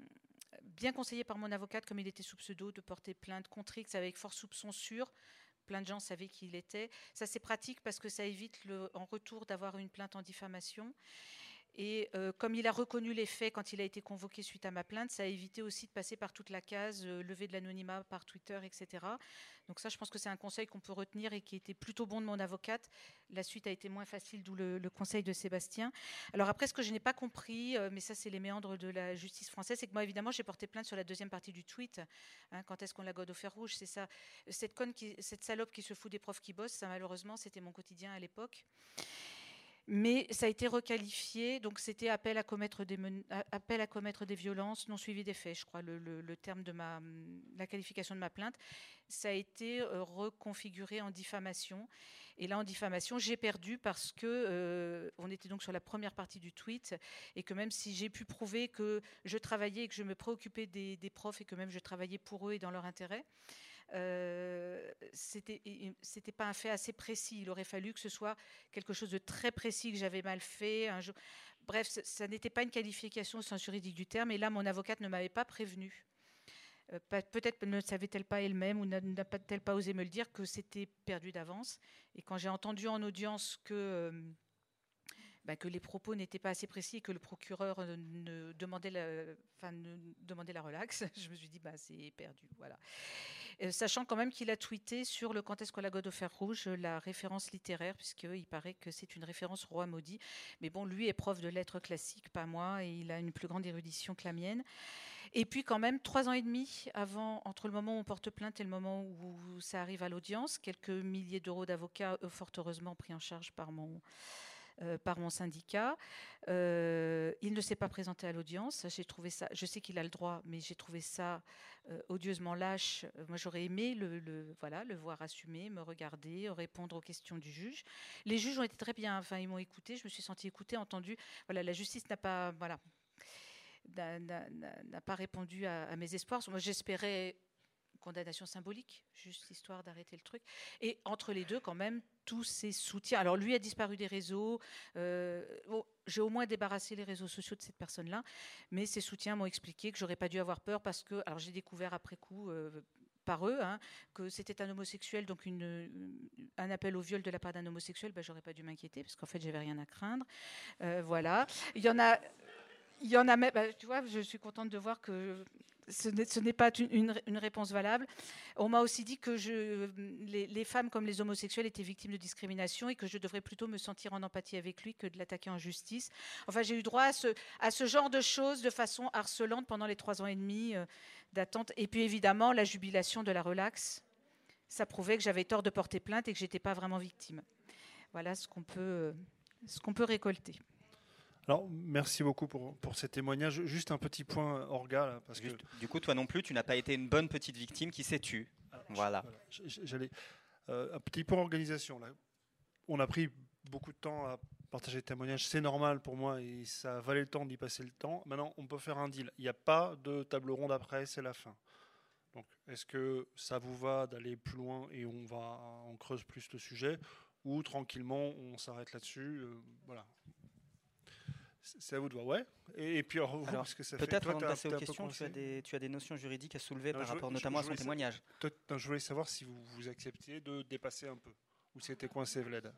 bien conseillé par mon avocate, comme il était sous pseudo, de porter plainte contre X avec fort soupçon sûr. Plein de gens savaient qui il était. Ça, c'est pratique parce que ça évite le, en retour d'avoir une plainte en diffamation. Et euh, comme il a reconnu les faits quand il a été convoqué suite à ma plainte, ça a évité aussi de passer par toute la case euh, levée de l'anonymat par Twitter, etc. Donc ça, je pense que c'est un conseil qu'on peut retenir et qui était plutôt bon de mon avocate. La suite a été moins facile, d'où le, conseil de Sébastien. Alors après, ce que je n'ai pas compris, euh, mais ça c'est les méandres de la justice française, c'est que moi évidemment j'ai porté plainte sur la deuxième partie du tweet. Hein, quand est-ce qu'on la gode au fer rouge C'est ça. Cette conne, cette salope qui se fout des profs qui bossent, ça malheureusement c'était mon quotidien à l'époque mais ça a été requalifié, donc c'était appel à commettre des appel à commettre des violences non suivies des faits, je crois le, terme de la qualification de ma plainte. Ça a été euh, reconfiguré en diffamation. Et là, en diffamation, j'ai perdu parce que euh, on était donc sur la première partie du tweet et que même si j'ai pu prouver que je travaillais et que je me préoccupais des profs et que même je travaillais pour eux et dans leur intérêt, euh, c'était pas un fait assez précis. Il aurait fallu que ce soit quelque chose de très précis que j'avais mal fait. Un jour. Bref, ça, n'était pas une qualification au sens juridique du terme. Et là, mon avocate ne m'avait pas prévenu. Euh, peut-être ne savait-elle pas elle-même ou n'a-t-elle pas osé me le dire que c'était perdu d'avance. Et quand j'ai entendu en audience que euh, bah, que les propos n'étaient pas assez précis et que le procureur ne demandait la, enfin, relaxe, je me suis dit bah c'est perdu, voilà. Euh, sachant quand même qu'il a tweeté sur le Quand est-ce qu'on la au fer rouge la référence littéraire, puisqu'il paraît que c'est une référence roi maudit. Mais bon, lui est prof de lettres classiques, pas moi, et il a une plus grande érudition que la mienne. Et puis quand même, trois ans et demi avant, entre le moment où on porte plainte et le moment où ça arrive à l'audience, quelques milliers d'euros d'avocats, fort heureusement pris en charge par mon, euh, par mon syndicat. Euh, il ne s'est pas présenté à l'audience. J'ai trouvé ça. Je sais qu'il a le droit, mais j'ai trouvé ça euh, odieusement lâche. Moi, j'aurais aimé le, voilà, le voir assumer, me regarder, répondre aux questions du juge. Les juges ont été très bien. Enfin, ils m'ont écouté. Je me suis sentie écoutée, entendue. Voilà, la justice n'a pas, voilà, n'a pas répondu à, à mes espoirs. Moi, j'espérais condamnation symbolique, juste histoire d'arrêter le truc. Et entre les deux, quand même, tous ces soutiens. Alors lui a disparu des réseaux. Euh, j'ai au moins débarrassé les réseaux sociaux de cette personne-là, mais ces soutiens m'ont expliqué que j'aurais pas dû avoir peur parce que, alors j'ai découvert après coup. Euh, par eux, hein, que c'était un homosexuel, donc une, un appel au viol de la part d'un homosexuel, ben, j'aurais pas dû m'inquiéter parce qu'en fait j'avais rien à craindre. Euh, voilà. Il y en a, il y en a même, bah, tu vois, je suis contente de voir que ce n'est pas une, réponse valable. On m'a aussi dit que les, femmes comme les homosexuels étaient victimes de discrimination et que je devrais plutôt me sentir en empathie avec lui que de l'attaquer en justice. Enfin, j'ai eu droit à ce, genre de choses de façon harcelante pendant les trois ans et demi euh, d'attente. Et puis évidemment, la jubilation de la relaxe. Ça prouvait que j'avais tort de porter plainte et que j'étais pas vraiment victime. Voilà ce qu'on peut, ce qu'on peut récolter. Alors, merci beaucoup pour, pour ces témoignages. Juste un petit point, Orga. parce que... Du coup, toi non plus, tu n'as pas été une bonne petite victime qui s'est tue. Voilà. J'allais euh, un petit point organisation. Là. On a pris beaucoup de temps à partager le témoignage. C'est normal pour moi et ça valait le temps d'y passer le temps. Maintenant, on peut faire un deal. Il n'y a pas de table ronde après, c'est la fin. Donc, est-ce que ça vous va d'aller plus loin et on va on creuse plus le sujet ou tranquillement on s'arrête là-dessus euh, Voilà. C'est à vous de voir, ouais. Et, puis, alors, parce que ça peut-être avant de passer aux questions, tu as, des, tu as des notions juridiques à soulever par rapport notamment à son témoignage. je voulais savoir si vous, vous acceptiez de dépasser un peu, ou c'était coincé, Vlad.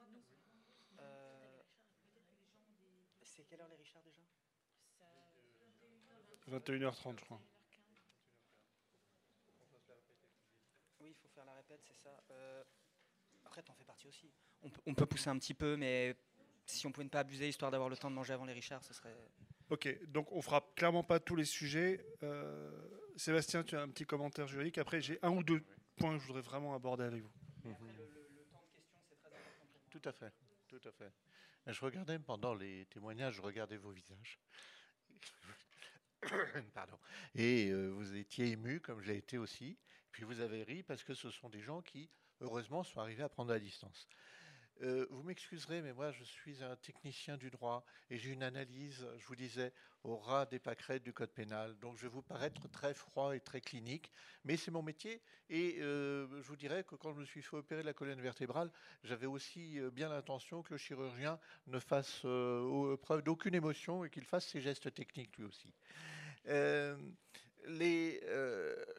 Euh, c'est quelle heure les Richards déjà? 21h30, je crois. Oui, il faut faire la répète, c'est ça. Euh, après, t'en fais partie aussi. On peut, on peut pousser un petit peu, mais si on pouvait ne pas abuser, histoire d'avoir le temps de manger avant les Richards, ce serait. Ok, donc on fera clairement pas tous les sujets. Euh, Sébastien, tu as un petit commentaire juridique. Après, j'ai un ou deux points que je voudrais vraiment aborder avec vous. le, temps de questions, c'est très important. Tout à fait, tout à fait. Je regardais pendant les témoignages, je regardais vos visages. Pardon. Et euh, vous étiez ému, comme je l'ai été aussi. Puis vous avez ri parce que ce sont des gens qui, heureusement, sont arrivés à prendre la distance. Euh, vous m'excuserez, mais moi je suis un technicien du droit et j'ai une analyse, je vous disais, au ras des pâquerettes du code pénal. Donc je vais vous paraître très froid et très clinique, mais c'est mon métier. Et euh, je vous dirais que quand je me suis fait opérer la colonne vertébrale, j'avais aussi euh, bien l'intention que le chirurgien ne fasse preuve d'aucune émotion et qu'il fasse ses gestes techniques lui aussi. Les,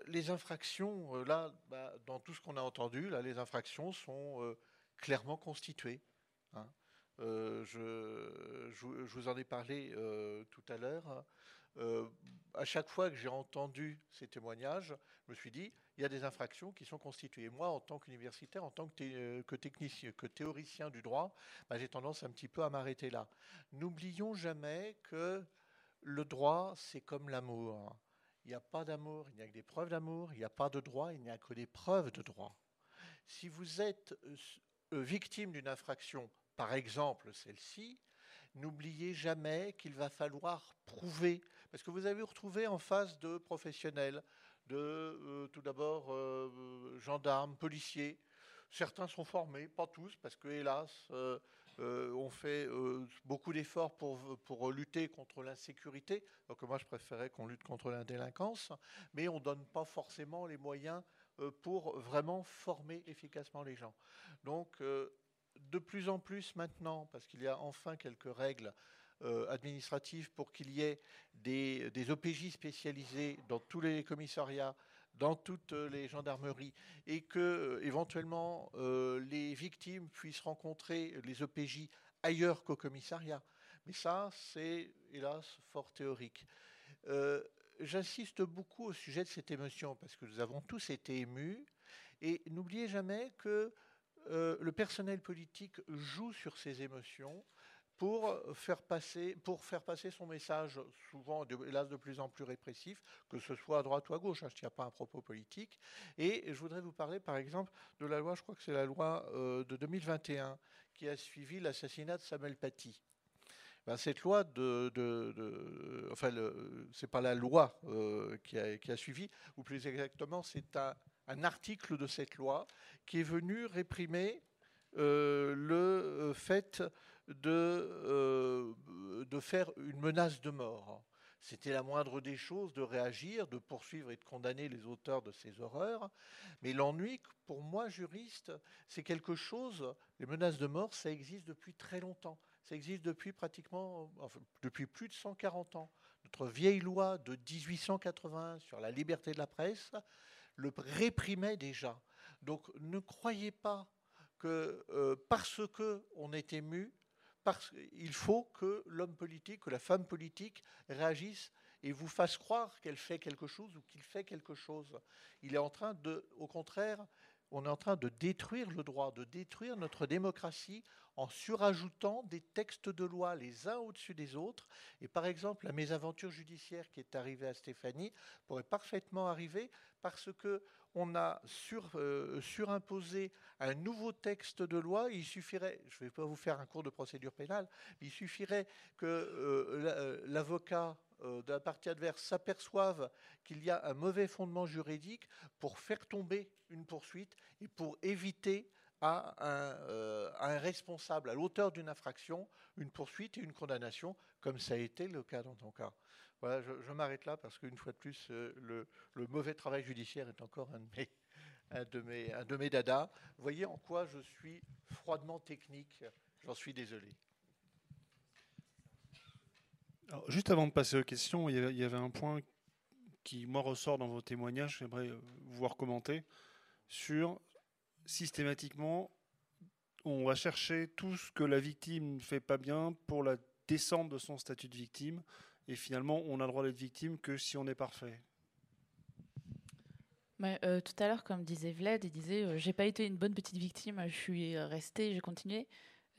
les, infractions, là, bah, dans tout ce qu'on a entendu, là, les infractions sont clairement constitué. Hein. Euh, je, vous en ai parlé euh, tout à l'heure. Euh, à chaque fois que j'ai entendu ces témoignages, je me suis dit, il y a des infractions qui sont constituées. Moi, en tant qu'universitaire, en tant que, technicien, que théoricien du droit, bah, j'ai tendance un petit peu à m'arrêter là. N'oublions jamais que le droit, c'est comme l'amour. Il n'y a pas d'amour, il n'y a que des preuves d'amour. Il n'y a pas de droit, il n'y a que des preuves de droit. Si vous êtes victime d'une infraction, par exemple celle-ci, n'oubliez jamais qu'il va falloir prouver, parce que vous avez retrouvé en face de professionnels, de euh, tout d'abord euh, gendarmes, policiers. Certains sont formés, pas tous, parce que hélas, on fait beaucoup d'efforts pour, pour lutter contre l'insécurité. Donc moi, je préférais qu'on lutte contre la délinquance, mais on ne donne pas forcément les moyens euh, pour vraiment former efficacement les gens. Donc, euh, de plus en plus maintenant, parce qu'il y a enfin quelques règles euh, administratives pour qu'il y ait des, des, OPJ spécialisés dans tous les commissariats, dans toutes les gendarmeries, et que éventuellement les victimes puissent rencontrer les OPJ ailleurs qu'au commissariat. Mais ça, c'est hélas fort théorique j'insiste beaucoup au sujet de cette émotion parce que nous avons tous été émus. Et n'oubliez jamais que euh, le personnel politique joue sur ces émotions pour faire passer, son message, souvent, hélas, de plus en plus répressif, que ce soit à droite ou à gauche. Hein, je ne tiens pas un propos politique. Et je voudrais vous parler, par exemple, de la loi, je crois que c'est la loi euh, de 2021, qui a suivi l'assassinat de Samuel Paty. Ben, cette loi de, de, enfin, pas la loi euh, qui, a, suivi, ou plus exactement, c'est un, article de cette loi qui est venu réprimer euh, le euh, fait de faire une menace de mort. C'était la moindre des choses de réagir, de poursuivre et de condamner les auteurs de ces horreurs. Mais l'ennui, pour moi, juriste, c'est quelque chose, les menaces de mort, ça existe depuis très longtemps. Ça existe depuis pratiquement, depuis plus de 140 ans. Notre vieille loi de 1881 sur la liberté de la presse le réprimait déjà. Donc ne croyez pas que euh, parce que on est ému, parce, il faut que l'homme politique, que la femme politique réagisse et vous fasse croire qu'elle fait quelque chose ou qu'il fait quelque chose. Il est en train de, au contraire, on est en train de détruire le droit, de détruire notre démocratie en surajoutant des textes de loi les uns au-dessus des autres. Et par exemple, la mésaventure judiciaire qui est arrivée à Stéphanie pourrait parfaitement arriver parce que on a euh, surimposé un nouveau texte de loi. Il suffirait, je ne vais pas vous faire un cours de procédure pénale, il suffirait que euh, euh, l'avocat de la partie adverse s'aperçoivent qu'il y a un mauvais fondement juridique pour faire tomber une poursuite et pour éviter à un, euh, à un responsable, à l'auteur d'une infraction, une poursuite et une condamnation, comme ça a été le cas dans ton cas. Voilà, je, m'arrête là parce qu'une fois de plus, euh, le, mauvais travail judiciaire est encore un de mes, dadas. Vous voyez en quoi je suis froidement technique, j'en suis désolé. Juste avant de passer aux questions, il y avait- un point qui, moi, ressort dans vos témoignages, j'aimerais euh, vous voir commenter, sur systématiquement, on va chercher tout ce que la victime ne fait pas bien pour la descente de son statut de victime, et finalement, on a le droit d'être victime que si on est parfait. Mais, euh, tout à l'heure, comme disait Vlad, il disait euh, J'ai pas été une bonne petite victime, je suis restée, j'ai continué.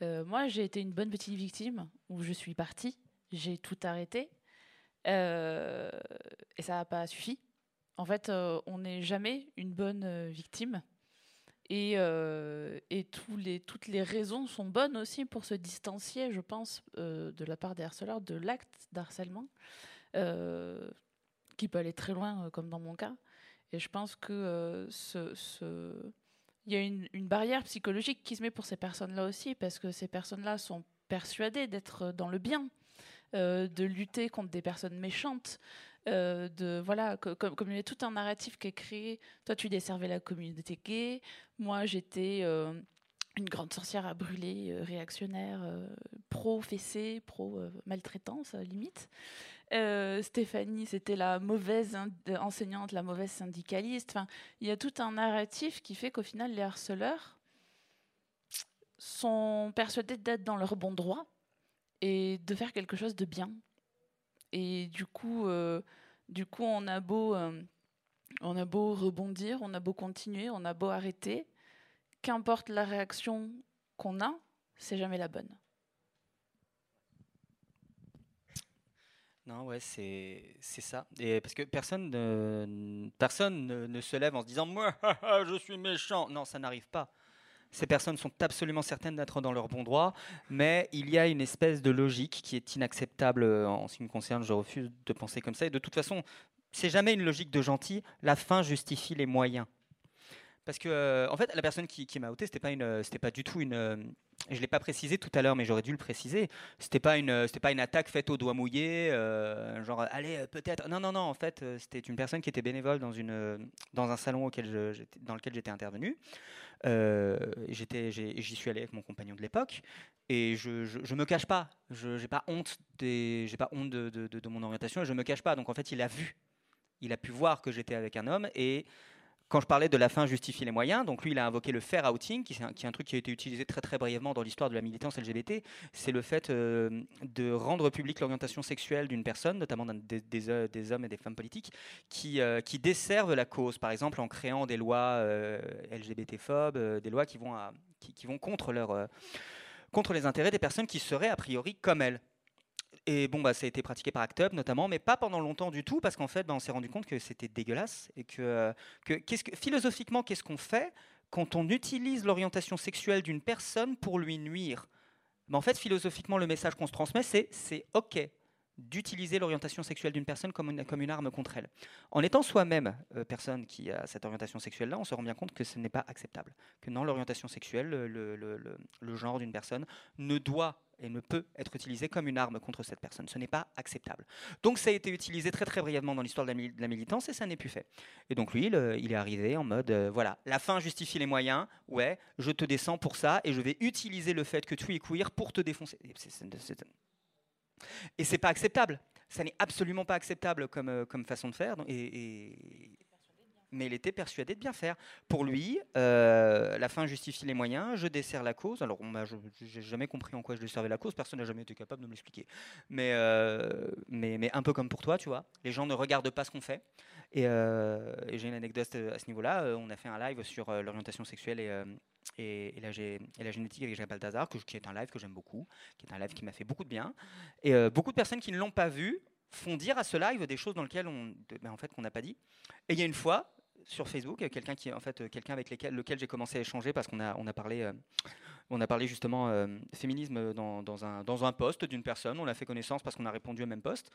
Euh, moi, j'ai été une bonne petite victime où je suis partie, j'ai tout arrêté euh, et ça n'a pas suffi. En fait, on n'est jamais une bonne victime et, euh, toutes les raisons sont bonnes aussi pour se distancier, je pense, euh, de la part des harceleurs de l'acte d'harcèlement euh, qui peut aller très loin, comme dans mon cas. Et je pense que y a une, barrière psychologique qui se met pour ces personnes-là aussi, parce que ces personnes-là sont persuadées d'être dans le bien, de lutter contre des personnes méchantes. Euh, de voilà comme, il y a tout un narratif qui est créé toi tu desservais la communauté gay moi j'étais euh, une grande sorcière à brûler euh, réactionnaire pro fessée pro maltraitance limite Stéphanie, c'était la mauvaise enseignante, la mauvaise syndicaliste. Enfin, il y a tout un narratif qui fait qu'au final, les harceleurs sont persuadés d'être dans leur bon droit et de faire quelque chose de bien. Et du coup, euh, du coup, on a beau, euh, on a beau rebondir, on a beau continuer, on a beau arrêter, qu'importe la réaction qu'on a, c'est jamais la bonne. Non, ouais, c'est c'est ça. Et parce que personne ne, personne ne, ne se lève en se disant moi je suis méchant. Non, ça n'arrive pas. Ces personnes sont absolument certaines d'être dans leur bon droit, mais il y a une espèce de logique qui est inacceptable euh, en ce qui me concerne. Je refuse de penser comme ça. Et de toute façon, c'est jamais une logique de gentil. La fin justifie les moyens. Parce que, euh, en fait, la personne qui, m'a ôté, c'était pas euh, pas du tout une. Je l'ai pas précisé tout à l'heure, mais j'aurais dû le préciser. C'était pas une, c'était pas une attaque faite au doigt mouillé, euh, genre allez euh, peut-être. Non, non, non. En fait, euh, c'était une personne qui était bénévole dans une, dans un salon dans lequel j'étais intervenu. J'y suis allé avec mon compagnon de l'époque, et je, je, me cache pas. Je j'ai pas honte des, j'ai pas honte de mon orientation, et je me cache pas. Donc en fait, il a vu, il a pu voir que j'étais avec un homme, et quand je parlais de la fin justifie les moyens, donc lui il a invoqué le fair outing, qui, est un, truc qui a été utilisé très très brièvement dans l'histoire de la militance LGBT. C'est le fait euh, de rendre publique l'orientation sexuelle d'une personne, notamment euh, des hommes et des femmes politiques, qui, euh, qui desservent la cause, par exemple en créant des lois LGBT-phobes, des lois qui vont, contre les intérêts des personnes qui seraient a priori comme elles. Et bon, bah, ça a été pratiqué par ACT UP notamment, mais pas pendant longtemps du tout, parce qu'en fait, bah, on s'est rendu compte que c'était dégueulasse et que, euh, que, philosophiquement, qu'est-ce qu'on fait quand on utilise l'orientation sexuelle d'une personne pour lui nuire? Bah, En fait, philosophiquement, le message qu'on se transmet, c'est c'est OK d'utiliser l'orientation sexuelle d'une personne comme une, comme une arme contre elle. En étant soi-même euh, personne qui a cette orientation sexuelle-là, on se rend bien compte que ce n'est pas acceptable. Que non, l'orientation sexuelle, le, le- le- le- le genre d'une personne, ne doit et ne peut être utilisé comme une arme contre cette personne. Ce n'est pas acceptable. Donc ça a été utilisé très très brièvement dans l'histoire de, la militance et ça n'est plus fait. Et donc lui, il, euh, est arrivé en mode, euh, voilà, la fin justifie les moyens, ouais, je te descends pour ça et je vais utiliser le fait que tu es queer pour te défoncer. Et c'est- pas acceptable. Ça n'est absolument pas acceptable comme, euh, façon de faire. et- Mais il était persuadé de bien faire. Pour lui, euh, la fin justifie les moyens, je desserre la cause. Alors, je n'ai jamais compris en quoi je desservais la cause, personne n'a jamais été capable de me l'expliquer. Mais, euh, mais, mais un peu comme pour toi, tu vois, les gens ne regardent pas ce qu'on fait. Et, euh, j'ai une anecdote à ce niveau-là. On a fait un live sur l'orientation sexuelle et, la, génétique avec Jacques Balthazar, qui est un live que j'aime beaucoup, qui est un live qui m'a fait beaucoup de bien. Et beaucoup de personnes qui ne l'ont pas vu font dire à ce live des choses dans lesquelles on, ben, en fait, qu'on n'a pas dit. Et il y a une fois, sur Facebook, quelqu'un qui en fait quelqu'un avec lequel, j'ai commencé à échanger parce qu'on a on a parlé on a parlé justement féminisme dans, dans, un dans un poste d'une personne. On a fait connaissance parce qu'on a répondu au même poste.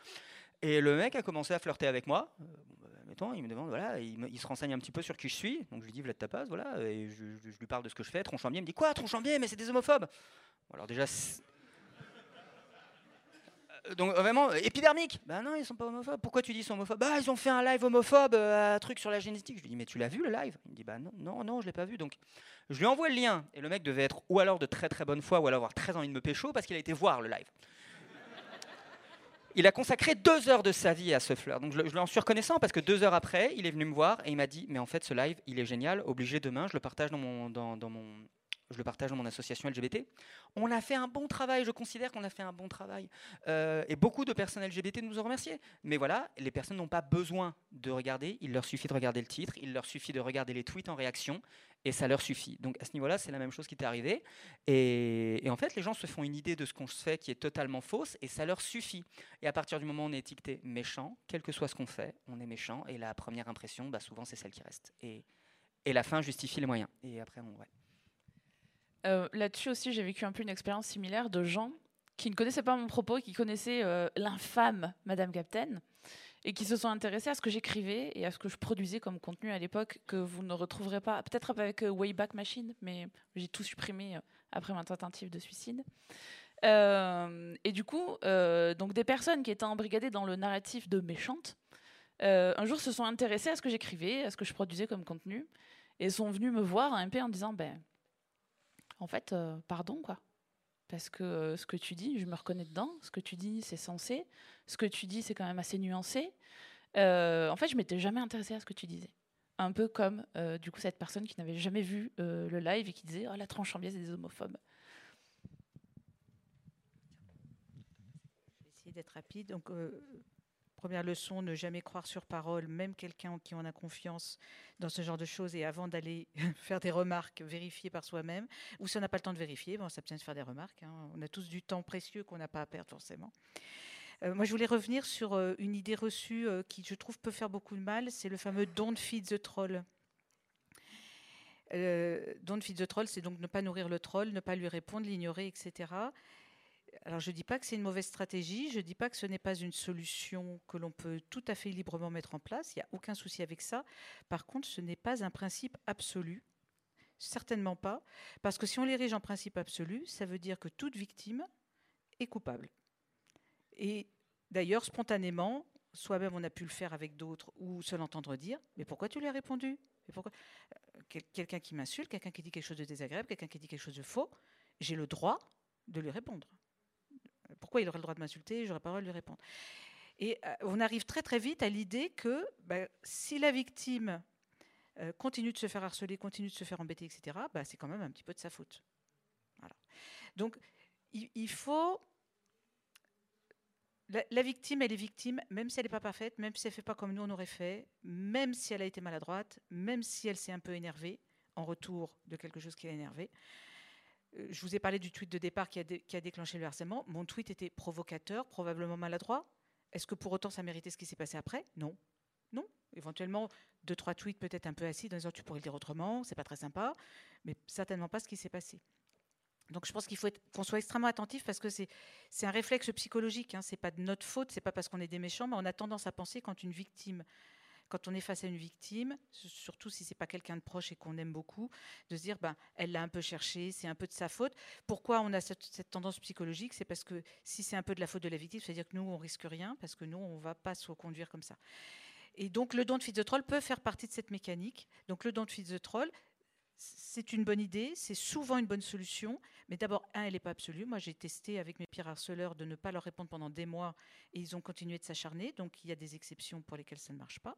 Et le mec a commencé à flirter avec moi. Mettons, il me demande, voilà, il, se renseigne un petit peu sur qui je suis. Donc je lui dis, Vlad Tapas, voilà, et je, lui parle de ce que je fais. Tronchambier me dit, quoi, Tronchambier, mais c'est des homophobes. Alors déjà, euh, donc vraiment épidermique. Ben non, ils sont pas homophobes. Pourquoi tu dis ils sont homophobes Bah ils ont fait un live homophobe, euh, un truc sur la génétique. Je lui dis mais tu l'as vu le live? Il me dit bah non, non, non, je l'ai pas vu. Donc je lui envoie le lien et le mec devait être ou alors de très très bonne foi ou alors avoir très envie de me pécho parce qu'il a été voir le live. Il a consacré deux heures de sa vie à ce flirt. Donc je, je lui en suis reconnaissant parce que deux heures après, il est venu me voir et il m'a dit mais en fait ce live il est génial. Obligé demain, je le partage dans mon je le partage dans mon association LGBT. On a fait un bon travail, je considère qu'on a fait un bon travail. Euh, et beaucoup de personnes LGBT nous ont remerciés. Mais voilà, les personnes n'ont pas besoin de regarder, il leur suffit de regarder le titre, il leur suffit de regarder les tweets en réaction, et ça leur suffit. Donc à ce niveau-là, c'est la même chose qui est arrivé. Et, en fait, les gens se font une idée de ce qu'on fait qui est totalement fausse, et ça leur suffit. Et à partir du moment où on est étiqueté méchant, quel que soit ce qu'on fait, on est méchant, et la première impression, bah, souvent, c'est celle qui reste. Et, et la fin justifie les moyens. Et après, on... Ouais. Euh, là-dessus aussi, j'ai vécu un peu une expérience similaire de gens qui ne connaissaient pas mon propos, qui connaissaient euh, l'infâme Madame Captain, et qui se sont intéressés à ce que j'écrivais et à ce que je produisais comme contenu à l'époque, que vous ne retrouverez pas, peut-être avec euh, Wayback Machine, mais j'ai tout supprimé après ma tentative de suicide. et du coup, donc des personnes qui étaient embrigadées dans le narratif de méchante, un jour se sont intéressées à ce que j'écrivais, à ce que je produisais comme contenu, et sont venus me voir un peu en disant, ben en fait, euh, pardon, quoi. Parce que euh, ce que tu dis, je me reconnais dedans. Ce que tu dis, c'est sensé. Ce que tu dis, c'est quand même assez nuancé. Euh, en fait, je m'étais jamais intéressée à ce que tu disais. Un peu comme, du coup, cette personne qui n'avait jamais vu le live et qui disait oh, la tranche en biais, c'est des homophobes. Je vais essayer d'être rapide. Première leçon, ne jamais croire sur parole, même quelqu'un en qui on a confiance dans ce genre de choses, et avant d'aller faire des remarques, vérifier par soi-même, ou si on n'a pas le temps de vérifier, bon, ça peut de faire des remarques. Hein. On a tous du temps précieux qu'on n'a pas à perdre forcément. Euh, moi, je voulais revenir sur euh, une idée reçue euh, qui, je trouve, peut faire beaucoup de mal, c'est le fameux don't feed the troll. don't feed the troll, c'est donc ne pas nourrir le troll, ne pas lui répondre, l'ignorer, etc. Alors je ne dis pas que c'est une mauvaise stratégie, je ne dis pas que ce n'est pas une solution que l'on peut tout à fait librement mettre en place, il n'y a aucun souci avec ça. Par contre, ce n'est pas un principe absolu, certainement pas, parce que si on l'érige en principe absolu, ça veut dire que toute victime est coupable. Et d'ailleurs, spontanément, soi-même on a pu le faire avec d'autres ou se l'entendre dire, mais pourquoi tu lui as répondu? Euh, Quelqu'un qui m'insulte, quelqu'un qui dit quelque chose de désagréable, quelqu'un qui dit quelque chose de faux, j'ai le droit de lui répondre. Pourquoi il aurait le droit de m'insulter J'aurais pas le droit de lui répondre. Et euh, on arrive très très vite à l'idée que bah, si la victime euh, continue de se faire harceler, continue de se faire embêter, etc., bah, c'est quand même un petit peu de sa faute. Donc il, faut... La, victime, elle est victime, même si elle n'est pas parfaite, même si elle ne fait pas comme nous on aurait fait, même si elle a été maladroite, même si elle s'est un peu énervée en retour de quelque chose qui l'a énervée. Euh, je vous ai parlé du tweet de départ qui a, déclenché le harcèlement. Mon tweet était provocateur, probablement maladroit. Est-ce que pour autant ça méritait ce qui s'est passé après? Non. Non. Éventuellement, deux, trois tweets peut-être un peu acides en disant tu pourrais le dire autrement, c'est pas très sympa, mais certainement pas ce qui s'est passé. Donc je pense qu'il faut qu'on soit extrêmement attentif parce que c'est un réflexe psychologique. Hein. C'est pas de notre faute, c'est pas parce qu'on est des méchants, mais on a tendance à penser quand une victime quand on est face à une victime, surtout si c'est pas quelqu'un de proche et qu'on aime beaucoup, de se dire ben elle l'a un peu cherché, c'est un peu de sa faute. Pourquoi on a cette, tendance psychologique? C'est parce que si c'est un peu de la faute de la victime, c'est-à-dire que nous on risque rien parce que nous on va pas se conduire comme ça. Et donc le don de troll peut faire partie de cette mécanique. Donc le don de troll, c'est une bonne idée, c'est souvent une bonne solution, mais d'abord, un, elle n'est pas absolue. Moi, j'ai testé avec mes pires harceleurs de ne pas leur répondre pendant des mois et ils ont continué de s'acharner, donc il y a des exceptions pour lesquelles ça ne marche pas.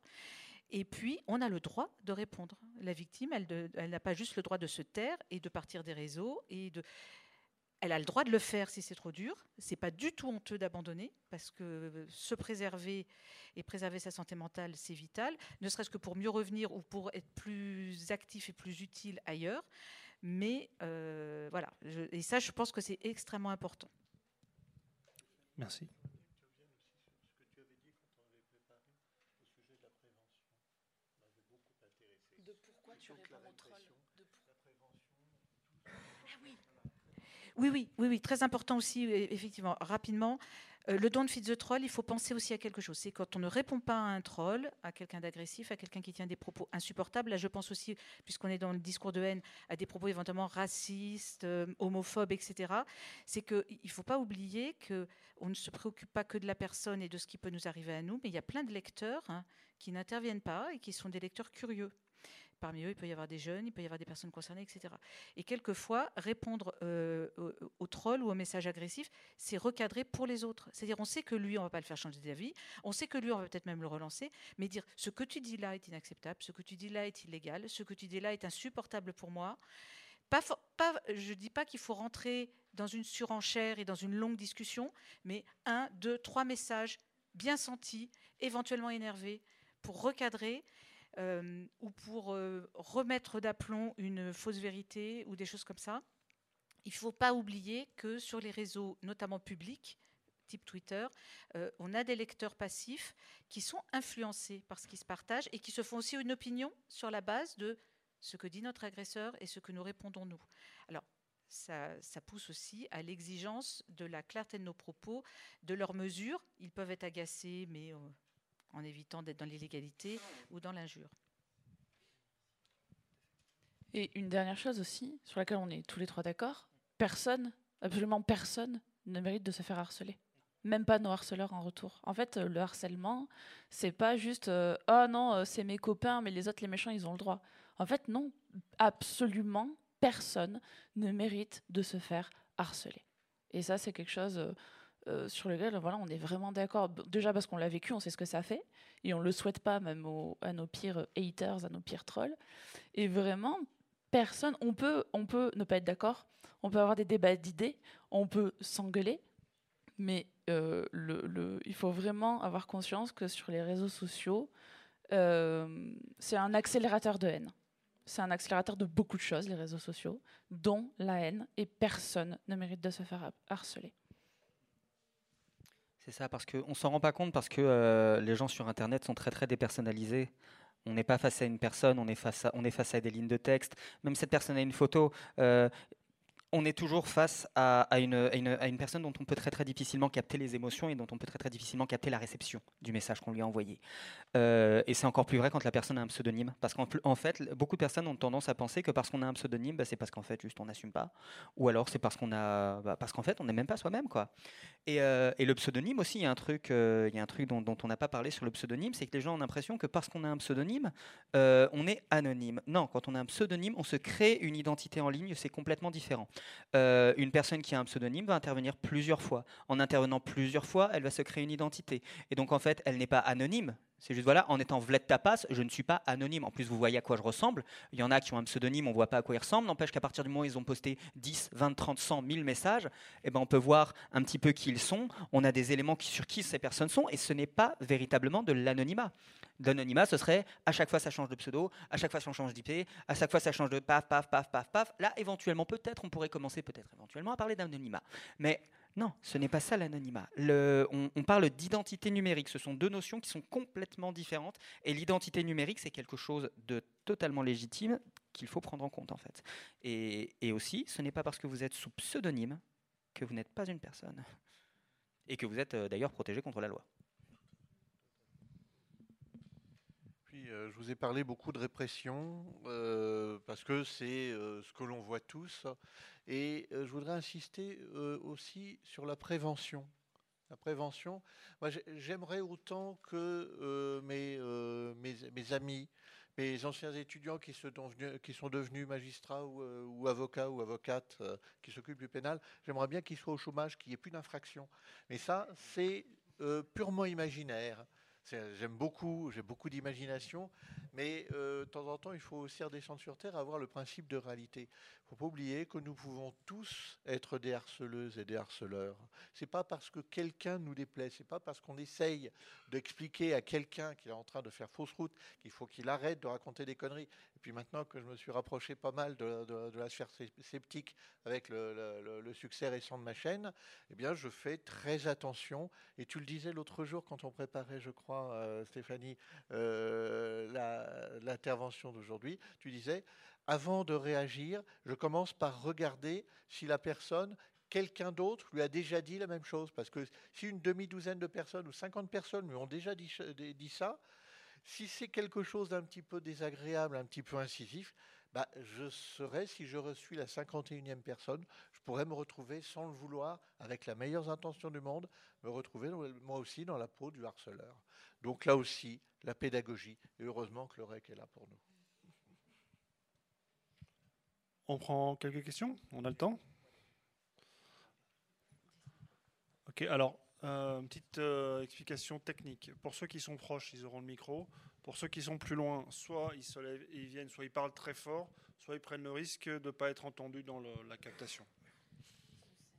Et puis, on a le droit de répondre. La victime, elle, elle n'a pas juste le droit de se taire et de partir des réseaux et de elle a le droit de le faire si c'est trop dur. C'est pas du tout honteux d'abandonner parce que se préserver et préserver sa santé mentale, c'est vital, ne serait-ce que pour mieux revenir ou pour être plus actif et plus utile ailleurs. Mais euh, voilà, et ça, je pense que c'est extrêmement important. Merci. Oui, oui, oui, oui, très important aussi, e- effectivement, rapidement. Euh, le don de feed the troll, il faut penser aussi à quelque chose. C'est quand on ne répond pas à un troll, à quelqu'un d'agressif, à quelqu'un qui tient des propos insupportables. Là, je pense aussi, puisqu'on est dans le discours de haine, à des propos éventuellement racistes, euh, homophobes, etc. C'est qu'il ne faut pas oublier qu'on ne se préoccupe pas que de la personne et de ce qui peut nous arriver à nous, mais il y a plein de lecteurs hein, qui n'interviennent pas et qui sont des lecteurs curieux. Parmi eux, il peut y avoir des jeunes, il peut y avoir des personnes concernées, etc. Et quelquefois, répondre euh, au, troll ou au message agressif, c'est recadrer pour les autres. C'est-à-dire, on sait que lui, on ne va pas le faire changer d'avis, on sait que lui, on va peut-être même le relancer, mais dire ce que tu dis là est inacceptable, ce que tu dis là est illégal, ce que tu dis là est insupportable pour moi. Je ne dis pas qu'il faut rentrer dans une surenchère et dans une longue discussion, mais un, deux, trois messages bien sentis, éventuellement énervés, pour recadrer euh, ou pour euh, remettre d'aplomb une fausse vérité ou des choses comme ça. Il ne faut pas oublier que sur les réseaux, notamment publics, type Twitter, euh, on a des lecteurs passifs qui sont influencés par ce qui se partage et qui se font aussi une opinion sur la base de ce que dit notre agresseur et ce que nous répondons nous. Alors, ça, ça, pousse aussi à l'exigence de la clarté de nos propos, de leurs mesures. Ils peuvent être agacés, mais en évitant d'être dans l'illégalité ou dans l'injure. Et une dernière chose aussi, sur laquelle on est tous les trois d'accord, personne, absolument personne, ne mérite de se faire harceler. Même pas nos harceleurs en retour. En fait, le harcèlement, c'est pas juste euh, oh non, euh, c'est mes copains, mais les autres, les méchants, ils ont le droit. En fait, non, absolument personne ne mérite de se faire harceler. Et ça, c'est quelque chose. Euh, euh, sur lequel voilà, on est vraiment d'accord. Déjà parce qu'on l'a vécu, on sait ce que ça fait, et on ne le souhaite pas même à nos pires haters, à nos pires trolls. Et vraiment, personne, on peut, on peut ne pas être d'accord, on peut avoir des débats d'idées, on peut s'engueuler, mais euh, le, il faut vraiment avoir conscience que sur les réseaux sociaux, euh, c'est un accélérateur de haine. C'est un accélérateur de beaucoup de choses, les réseaux sociaux, dont la haine, et personne ne mérite de se faire harceler. C'est ça, parce qu'on ne s'en rend pas compte parce que euh, les gens sur Internet sont très très dépersonnalisés. On n'est pas face à une personne, on est face à, des lignes de texte. Même cette personne a une photo. Euh, on est toujours face à, une, personne dont on peut très très difficilement capter les émotions et dont on peut très très difficilement capter la réception du message qu'on lui a envoyé. Euh, et c'est encore plus vrai quand la personne a un pseudonyme, parce qu'en en fait, beaucoup de personnes ont tendance à penser que parce qu'on a un pseudonyme, bah, c'est parce qu'en fait juste on n'assume pas, ou alors c'est parce qu'on a, bah, parce qu'en fait on n'est même pas soi-même quoi. Et, euh, le pseudonyme aussi, il y a un truc, euh, il y a un truc dont, on n'a pas parlé sur le pseudonyme, c'est que les gens ont l'impression que parce qu'on a un pseudonyme, on est anonyme. Non, quand on a un pseudonyme, on se crée une identité en ligne, c'est complètement différent. Euh, une personne qui a un pseudonyme va intervenir plusieurs fois. En intervenant plusieurs fois, elle va se créer une identité. Et donc, en fait, elle n'est pas anonyme. C'est juste, voilà, en étant Vled Tapas, je ne suis pas anonyme. En plus, vous voyez à quoi je ressemble. Il y en a qui ont un pseudonyme, on ne voit pas à quoi ils ressemblent. N'empêche qu'à partir du moment où ils ont posté 10, 20, 30, 100, 1000 messages, eh ben, on peut voir un petit peu qui ils sont. On a des éléments sur qui ces personnes sont. Et ce n'est pas véritablement de l'anonymat. L'anonymat, ce serait à chaque fois ça change de pseudo, à chaque fois ça change d'IP, à chaque fois ça change de paf, paf, paf, paf, paf. Là, éventuellement, peut-être, on pourrait commencer peut-être éventuellement à parler d'anonymat. Mais non, ce n'est pas ça l'anonymat. On, parle d'identité numérique. Ce sont deux notions qui sont complètement différentes. Et l'identité numérique, c'est quelque chose de totalement légitime qu'il faut prendre en compte en fait. Et, et aussi, ce n'est pas parce que vous êtes sous pseudonyme que vous n'êtes pas une personne. Et que vous êtes euh, d'ailleurs protégé contre la loi. Euh, je vous ai parlé beaucoup de répression, euh, parce que c'est euh, ce que l'on voit tous. Et je voudrais insister aussi sur la prévention. La prévention, j'aimerais autant que mes, amis, mes anciens étudiants qui, qui sont devenus magistrats ou, avocats ou avocates qui s'occupent du pénal, j'aimerais bien qu'ils soient au chômage, qu'il n'y ait plus d'infraction. Mais ça, c'est purement imaginaire. J'aime beaucoup, j'ai beaucoup d'imagination, mais euh, de temps en temps, il faut aussi redescendre sur Terre, avoir le principe de réalité. Il ne faut pas oublier que nous pouvons tous être des harceleuses et des harceleurs. C'est pas parce que quelqu'un nous déplaît, c'est pas parce qu'on essaye d'expliquer à quelqu'un qu'il est en train de faire fausse route qu'il faut qu'il arrête de raconter des conneries. Et puis maintenant que je me suis rapproché pas mal de, la sphère sceptique avec le, succès récent de ma chaîne, eh bien, je fais très attention. Et tu le disais l'autre jour quand on préparait, je crois, euh, Stéphanie, euh, l'intervention d'aujourd'hui, tu disais Avant de réagir, je commence par regarder si la personne, quelqu'un d'autre, lui a déjà dit la même chose. Parce que si une demi-douzaine de personnes ou 50 personnes lui ont déjà dit ça, si c'est quelque chose d'un petit peu désagréable, un petit peu incisif, bah, je serais, si je suis la 51e personne, je pourrais me retrouver sans le vouloir, avec la meilleure intention du monde, me retrouver moi aussi dans la peau du harceleur. Donc là aussi, la pédagogie, et heureusement que le REC est là pour nous. On prend quelques questions? On a le temps? Ok, alors, euh, une petite euh, explication technique. Pour ceux qui sont proches, ils auront le micro. Pour ceux qui sont plus loin, soit ils se lèvent et ils viennent, soit ils parlent très fort, soit ils prennent le risque de ne pas être entendus dans la captation.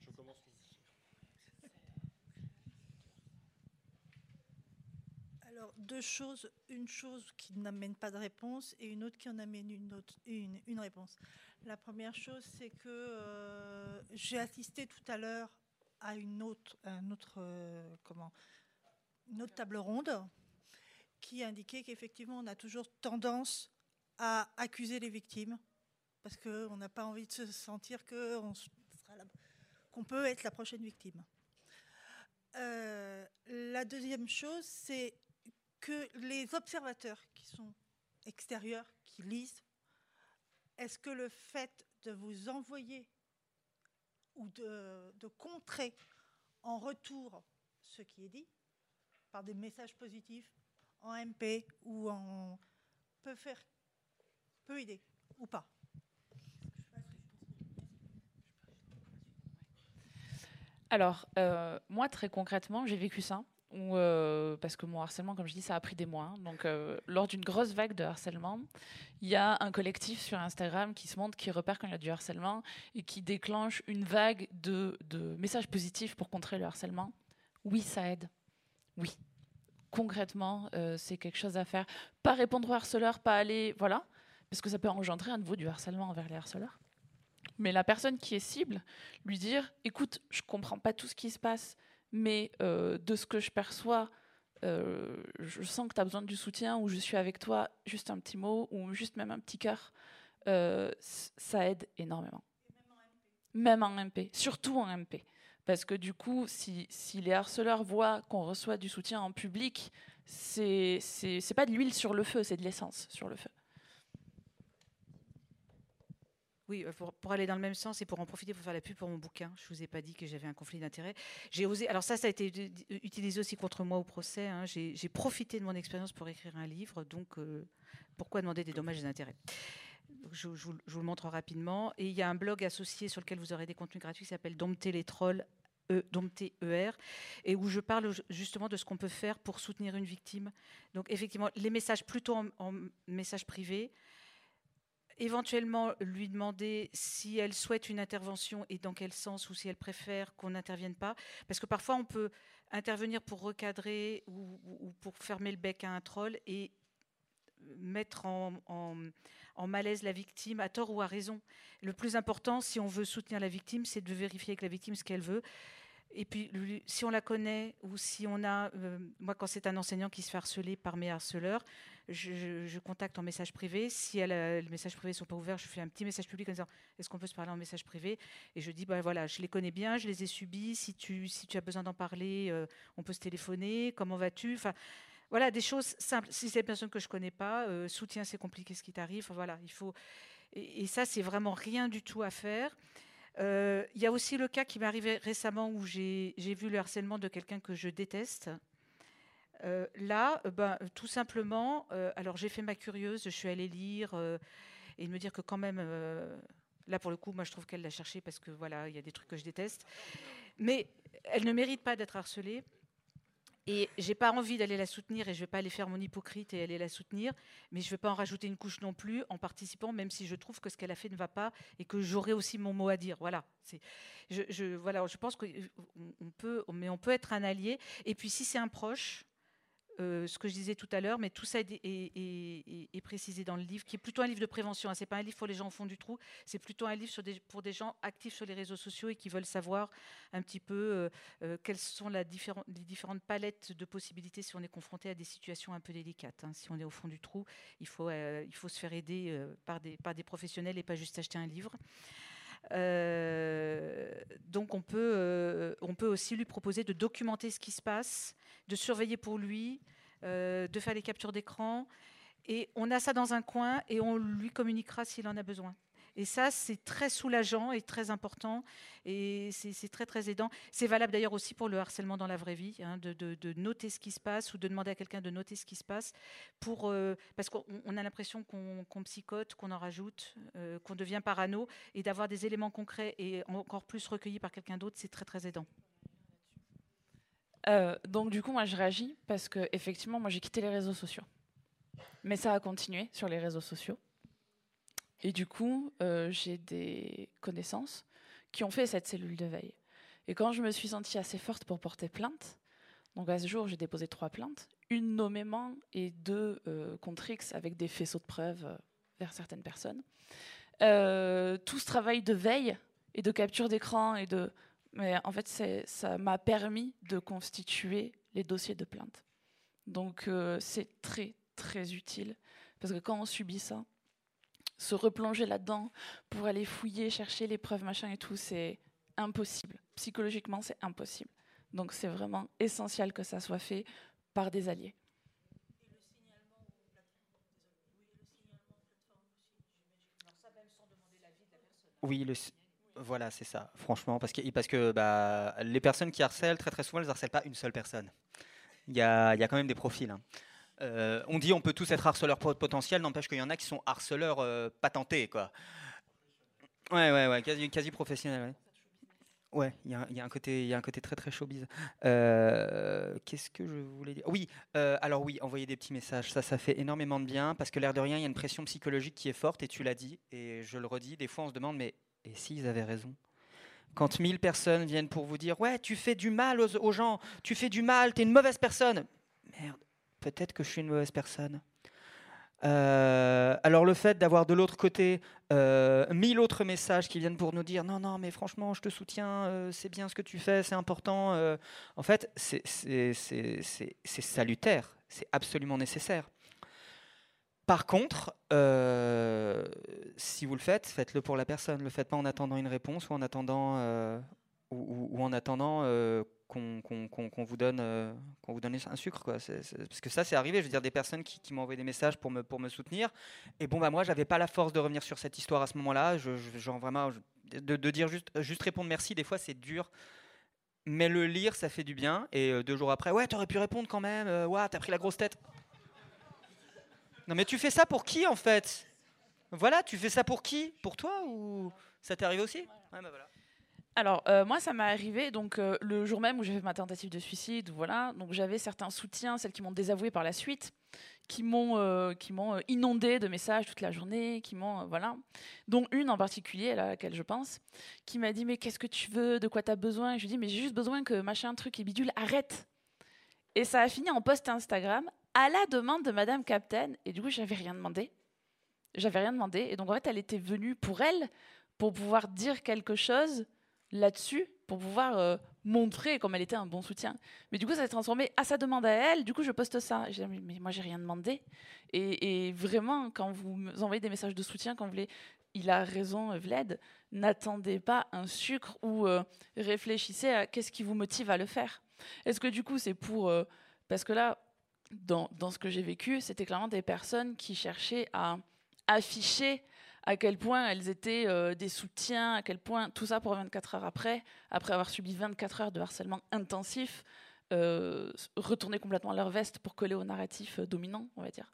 Je commence. Alors, deux choses. Une chose qui n'amène pas de réponse et une autre qui en amène une, autre, une, une réponse. La première chose, c'est que euh, j'ai assisté tout à l'heure à une autre, un autre, euh, comment, une autre table ronde qui indiquait qu'effectivement, on a toujours tendance à accuser les victimes parce qu'on n'a pas envie de se sentir qu'on peut être la prochaine victime. Euh, la deuxième chose, c'est que les observateurs qui sont extérieurs, qui lisent, est-ce que le fait de vous envoyer ou de, contrer en retour ce qui est dit par des messages positifs, en MP ou en peut faire peut aider ou pas. Alors, euh, moi, très concrètement, j'ai vécu ça. Euh, parce que mon harcèlement, comme je dis, ça a pris des mois. Donc, euh, lors d'une grosse vague de harcèlement, il y a un collectif sur Instagram qui se montre, qui repère quand il y a du harcèlement et qui déclenche une vague de, de messages positifs pour contrer le harcèlement. Oui, ça aide. Oui, concrètement, euh, c'est quelque chose à faire. Pas répondre aux harceleurs, pas aller, voilà, parce que ça peut engendrer à nouveau du harcèlement envers les harceleurs. Mais la personne qui est cible, lui dire, écoute, je comprends pas tout ce qui se passe, mais euh, de ce que je perçois, euh, je sens que tu as besoin du soutien, ou je suis avec toi, juste un petit mot, ou juste même un petit cœur, euh, ça aide énormément. Même en MP, surtout en MP. Parce que du coup, si, si les harceleurs voient qu'on reçoit du soutien en public, c'est pas de l'huile sur le feu, c'est de l'essence sur le feu. Oui, euh, pour, aller dans le même sens et pour en profiter pour faire la pub pour mon bouquin. Je vous ai pas dit que j'avais un conflit d'intérêt. J'ai osé. Alors ça, ça a été utilisé aussi contre moi au procès. Hein. J'ai profité de mon expérience pour écrire un livre. Donc, euh, pourquoi demander des dommages et intérêts? Je, vous, le montre rapidement. Et il y a un blog associé sur lequel vous aurez des contenus gratuits qui s'appelle Dompter les trolls. E, ER, et où je parle justement de ce qu'on peut faire pour soutenir une victime. Donc effectivement, les messages plutôt en, en message privé, éventuellement lui demander si elle souhaite une intervention et dans quel sens ou si elle préfère qu'on n'intervienne pas. Parce que parfois on peut intervenir pour recadrer ou, ou, pour fermer le bec à un troll et mettre en, en, malaise la victime à tort ou à raison. Le plus important, si on veut soutenir la victime, c'est de vérifier avec la victime ce qu'elle veut. Et puis, si on la connaît ou si on a, euh, moi, quand c'est un enseignant qui se fait harceler par mes harceleurs, je, contacte en message privé. Si les messages privés sont pas ouverts, je fais un petit message public en disant est-ce qu'on peut se parler en message privé? Et je dis bah voilà, je les connais bien, je les ai subis. Si tu, as besoin d'en parler, euh, on peut se téléphoner. Comment vas-tu? Enfin, voilà, des choses simples. Si c'est des personnes que je connais pas, euh, soutien, c'est compliqué ce qui t'arrive. Enfin, voilà, il faut. Et, et, ça, c'est vraiment rien du tout à faire. Il euh, y a aussi le cas qui m'est arrivé récemment où j'ai vu le harcèlement de quelqu'un que je déteste. Euh, là, ben, tout simplement, euh, alors j'ai fait ma curieuse, je suis allée lire et me dire que quand même, là pour le coup, moi je trouve qu'elle l'a cherché parce que voilà, il y a des trucs que je déteste. Mais elle ne mérite pas d'être harcelée. Et j'ai pas envie d'aller la soutenir et je vais pas aller faire mon hypocrite et aller la soutenir, mais je vais pas en rajouter une couche non plus en participant, même si je trouve que ce qu'elle a fait ne va pas et que j'aurai aussi mon mot à dire. Voilà. C'est, je, voilà, je pense qu'on peut, mais on peut être un allié. Et puis si c'est un proche, euh, ce que je disais tout à l'heure, mais tout ça est, précisé dans le livre, qui est plutôt un livre de prévention. hein. C'est pas un livre pour les gens au fond du trou, c'est plutôt un livre pour des gens actifs sur les réseaux sociaux et qui veulent savoir un petit peu euh, euh, quelles sont les différentes palettes de possibilités si on est confronté à des situations un peu délicates. hein. Si on est au fond du trou, il faut, se faire aider par des professionnels et pas juste acheter un livre. Euh, donc on peut, euh, on peut aussi lui proposer de documenter ce qui se passe, de surveiller pour lui, euh, de faire les captures d'écran. Et on a ça dans un coin et on lui communiquera s'il en a besoin. Et ça, c'est très soulageant et très important. Et c'est très, très aidant. C'est valable d'ailleurs aussi pour le harcèlement dans la vraie vie, hein, de, noter ce qui se passe ou de demander à quelqu'un de noter ce qui se passe. Euh, parce qu'on on a l'impression qu'on qu'on psychote, qu'on en rajoute, euh, qu'on devient parano. Et d'avoir des éléments concrets et encore plus recueillis par quelqu'un d'autre, c'est très, très aidant. Euh, donc du coup, moi, je réagis parce que effectivement, moi, j'ai quitté les réseaux sociaux. Mais ça a continué sur les réseaux sociaux. Et du coup, euh, j'ai des connaissances qui ont fait cette cellule de veille. Et quand je me suis sentie assez forte pour porter plainte, donc à ce jour, j'ai déposé trois plaintes, une nommément et deux euh, contre X avec des faisceaux de preuves euh, vers certaines personnes. Tout ce travail de veille et de capture d'écran et de mais en fait, ça m'a permis de constituer les dossiers de plainte. Donc, c'est très, très utile. Parce que quand on subit ça, se replonger là-dedans pour aller fouiller, chercher les preuves, machin et tout, c'est impossible. Psychologiquement, c'est impossible. Donc, c'est vraiment essentiel que ça soit fait par des alliés. Oui, voilà, c'est ça, franchement, parce que, parce que bah, les personnes qui harcèlent, très très souvent, elles harcèlent pas une seule personne. Il y a, y a quand même des profils. hein. Euh, on dit on peut tous être harceleurs pot- potentiels, n'empêche qu'il y en a qui sont harceleurs euh, patentés, quoi. Ouais, ouais, ouais, quasi, quasi professionnels. Ouais. Il y, a- un côté, il un côté très très showbiz. Euh, Qu'est-ce que je voulais dire? Oui, alors oui, envoyer des petits messages, ça, ça fait énormément de bien parce que l'air de rien, il y a une pression psychologique qui est forte et tu l'as dit et je le redis. Des fois, on se demande, mais et s'ils avaient raison? Quand mille personnes viennent pour vous dire, ouais, tu fais du mal aux, aux gens, tu fais du mal, t'es une mauvaise personne. Merde, peut-être que je suis une mauvaise personne. Euh, alors le fait d'avoir de l'autre côté euh, mille autres messages qui viennent pour nous dire non non mais franchement je te soutiens euh, c'est bien ce que tu fais c'est important en fait c'est- salutaire c'est absolument nécessaire. Par contre si vous le faites faites-le pour la personne. Ne le faites pas en attendant une réponse ou en attendant ou, ou- en attendant euh, euh, qu'on vous donne un sucre parce que ça c'est arrivé. Je veux dire des personnes qui, qui m'ont envoyé des messages pour me soutenir. Et bon bah moi j'avais pas la force de revenir sur cette histoire à ce moment-là. Genre vraiment de, dire juste répondre merci des fois c'est dur. Mais le lire ça fait du bien. Et euh, deux jours après ouais t'aurais pu répondre quand même ouais t'as pris la grosse tête. Non mais tu fais ça pour qui en fait? Voilà tu fais ça pour qui? Pour toi ou ça t'est arrivé aussi? Ouais bah voilà Alors, euh, moi, ça m'est arrivé donc euh, le jour même où j'ai fait ma tentative de suicide. Voilà, donc j'avais certains soutiens, celles qui m'ont désavoué par la suite, qui m'ont euh, qui m'ont inondé de messages toute la journée, qui m'ont voilà, dont une en particulier à laquelle je pense, qui m'a dit mais qu'est-ce que tu veux, de quoi tu as besoin? Et Je lui dis mais j'ai juste besoin que machin truc et bidule arrête. Et ça a fini en post Instagram à la demande de Madame Captain. Et du coup, j'avais rien demandé. J'avais rien demandé. Et donc en fait, elle était venue pour elle pour pouvoir dire quelque chose là-dessus pour pouvoir euh, montrer comme elle était un bon soutien. Mais du coup, ça s'est transformé à sa demande à elle. Du coup, je poste ça. Et j'ai dit, mais moi, j'ai rien demandé. Et, vraiment, quand vous envoyez des messages de soutien, quand vous voulez, il a raison, Vled, n'attendez pas un sucre ou euh, réfléchissez à qu'est-ce qui vous motive à le faire. Est-ce que du coup, c'est pour... euh, parce que là, dans, dans ce que j'ai vécu, c'était clairement des personnes qui cherchaient à afficher à quel point elles étaient euh, des soutiens, à quel point tout ça pour 24 heures après, après avoir subi 24 heures de harcèlement intensif, euh, retourner complètement leur veste pour coller au narratif euh, dominant, on va dire.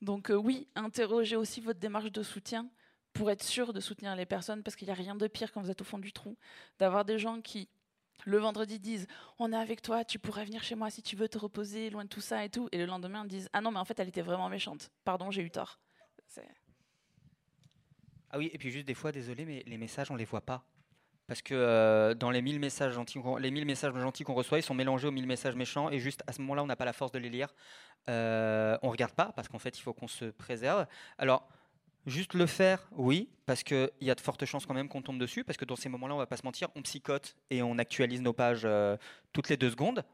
Donc oui, interrogez aussi votre démarche de soutien pour être sûr de soutenir les personnes, parce qu'il n'y a rien de pire quand vous êtes au fond du trou, d'avoir des gens qui le vendredi disent on est avec toi, tu pourrais venir chez moi si tu veux te reposer, loin de tout ça et tout, et le lendemain disent ah non mais en fait elle était vraiment méchante, pardon j'ai eu tort. Ah oui, et puis juste des fois, désolé, mais les messages, on les voit pas. Parce que euh, dans les 1000 messages gentils, les 1000 messages gentils qu'on reçoit, ils sont mélangés aux 1000 messages méchants. Et juste à ce moment-là, on n'a pas la force de les lire. Euh, on regarde pas, parce qu'en fait, il faut qu'on se préserve. Alors, juste le faire, oui, parce qu'il y a de fortes chances quand même qu'on tombe dessus. Parce que dans ces moments-là, on va pas se mentir, on psychote et on actualise nos pages euh, toutes les deux secondes.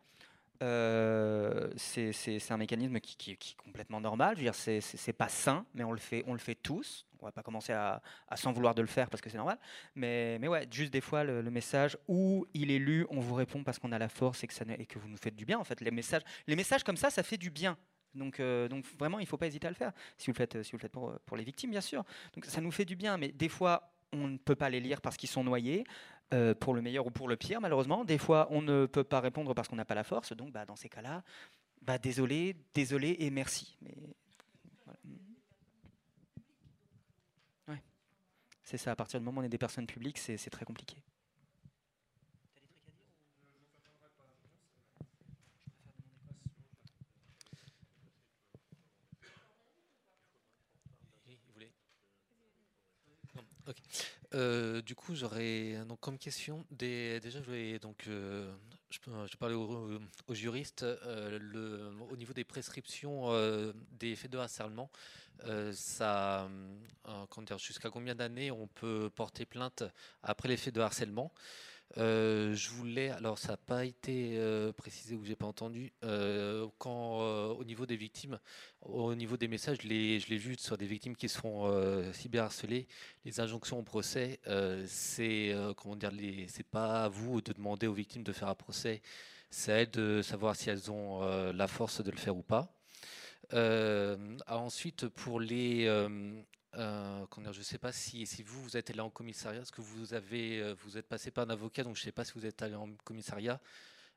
Euh, c'est un mécanisme qui, qui- est complètement normal. Je veux dire, c'est pas sain, mais on le fait, on le fait tous. On va pas commencer à, s'en vouloir de le faire parce que c'est normal. Mais, mais ouais, juste des fois, le, message où il est lu, on vous répond parce qu'on a la force et que, ne- vous nous faites du bien. En fait, les messages, les messages comme ça, ça fait du bien. Donc, euh, donc vraiment, il faut pas hésiter à le faire. Si vous le faites, si vous le faites pour, pour les victimes, bien sûr. Donc ça nous fait du bien. Mais des fois, on ne peut pas les lire parce qu'ils sont noyés. euh, pour le meilleur ou pour le pire, malheureusement. Des fois, on ne peut pas répondre parce qu'on n'a pas la force. Donc, bah, dans ces cas-là, bah, désolé, désolé et merci. Ouais. Ça, à partir du moment où on est des personnes publiques, c'est très compliqué. Euh, du coup, j'aurais donc comme question des, déjà je vais donc euh, je, je parlais aux, aux juristes euh, au niveau des prescriptions des faits de harcèlement. ça, jusqu'à combien d'années on peut porter plainte après les faits de harcèlement? Euh, je voulais, alors ça n'a pas été euh, précisé ou j'ai pas entendu, euh, quand au niveau des victimes, au niveau des messages, l'ai je l'ai vu sur des victimes qui euh, cyberharceler, les injonctions au procès, c'est comment dire, les- c'est pas à vous de demander aux victimes de faire un procès, c'est à elles de savoir si elles ont la force de le faire ou pas. Ensuite, pour les, euh, je ne sais pas si, si vous, vous êtes allé en commissariat, parce que vous avez, euh, vous êtes passé par un avocat, donc je ne sais pas si vous êtes allé en commissariat.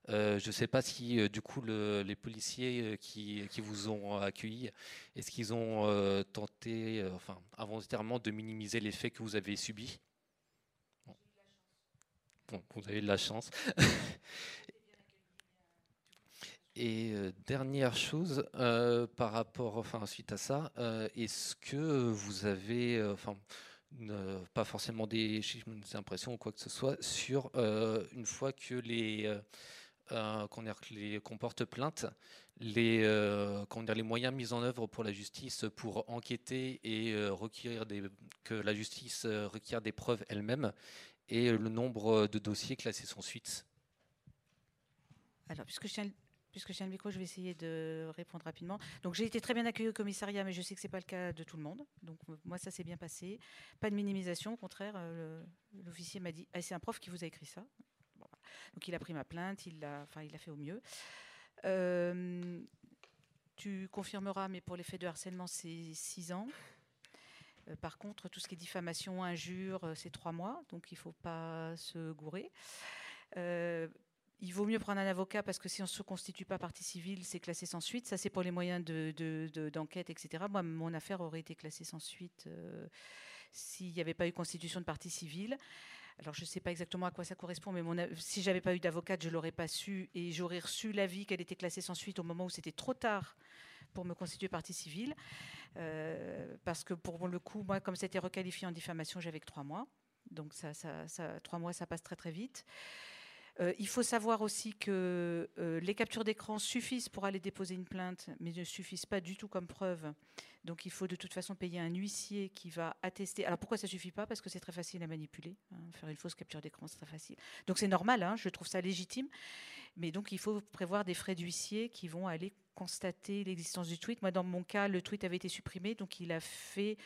Euh, je ne sais pas si du coup le- les policiers qui, qui vous ont accueilli, est-ce qu'ils ont tenté, enfin involontairement, de minimiser les faits que vous avez subis vous avez de la chance. Et euh, dernière chose, euh, par rapport, enfin suite à ça, euh, est-ce que vous avez, enfin pas forcément des impressions ou quoi que ce soit sur une fois que les euh, qu'on porte plainte, les euh, les moyens mis en œuvre pour la justice pour enquêter et requérir des que la justice requiert des preuves elle-même et le nombre de dossiers classés sans suite? Alors, puisque je tiens, puisque tiens le micro, je vais essayer de répondre rapidement. Donc, j'ai été très bien accueillie au commissariat, mais je sais que ce n'est pas le cas de tout le monde. Donc, moi, ça s'est bien passé. Pas de minimisation, au contraire, euh, l'officier m'a dit ah, c'est un prof qui vous a écrit ça. Donc, il a pris ma plainte, il l'a enfin, fait au mieux. Euh, tu confirmeras, mais pour les faits de harcèlement, c'est six ans. Euh, par contre, tout ce qui est diffamation, injure, c'est trois mois, donc il ne faut pas se gourer. Il vaut mieux prendre un avocat parce que si on ne se constitue pas partie civile, c'est classé sans suite. Ça, c'est pour les moyens de- de- de- d'enquête, etc. Moi, mon affaire aurait été classée sans suite euh, s'il n'y avait pas eu constitution de partie civile. Alors, je ne sais pas exactement à quoi ça correspond, mais mon si j'avais pas eu d'avocate, je l'aurais pas su et j'aurais reçu l'avis qu'elle était classée sans suite au moment où c'était trop tard pour me constituer partie civile. Euh, parce que pour le coup, moi, comme c'était requalifié en diffamation, j'avais que trois mois. Donc, ça- ça- trois mois, ça passe très très vite. Euh, il faut savoir aussi que euh, les captures d'écran suffisent pour aller déposer une plainte, mais ne suffisent pas du tout comme preuve. Donc il faut de toute façon payer un huissier qui va attester. Alors pourquoi ça suffit pas? Parce que c'est très facile à manipuler. hein. Faire une fausse capture d'écran, c'est très facile. Donc c'est normal, hein, je trouve ça légitime. Mais donc il faut prévoir des frais d'huissier qui vont aller constater l'existence du tweet. Moi, dans mon cas, le tweet avait été supprimé, donc il a fait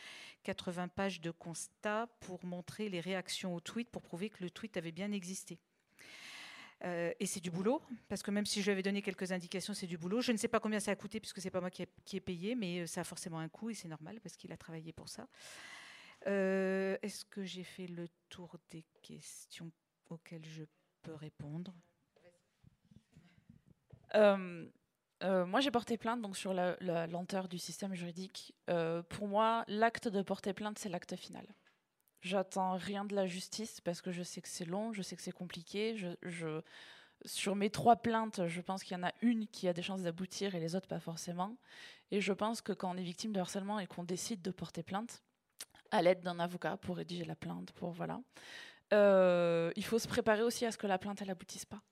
80 pages de constat pour montrer les réactions au tweet, pour prouver que le tweet avait bien existé. Euh, et c'est du boulot, parce que même si je lui avais donné quelques indications, c'est du boulot. Je ne sais pas combien ça a coûté, puisque c'est pas moi qui ai, payé, mais euh, ça a forcément un coût, et c'est normal, parce qu'il a travaillé pour ça. Euh, Est-ce que j'ai fait le tour des questions auxquelles je peux répondre? Moi, j'ai porté plainte donc sur la, lenteur du système juridique. Pour moi, l'acte de porter plainte, c'est l'acte final. J'attends rien de la justice parce que je sais que c'est long, je sais que c'est compliqué. Sur mes trois plaintes, je pense qu'il y en a une qui a des chances d'aboutir et les autres pas forcément. Et je pense que quand on est victime de harcèlement et qu'on décide de porter plainte, à l'aide d'un avocat pour rédiger la plainte, pour voilà, euh, il faut se préparer aussi à ce que la plainte elle aboutisse pas.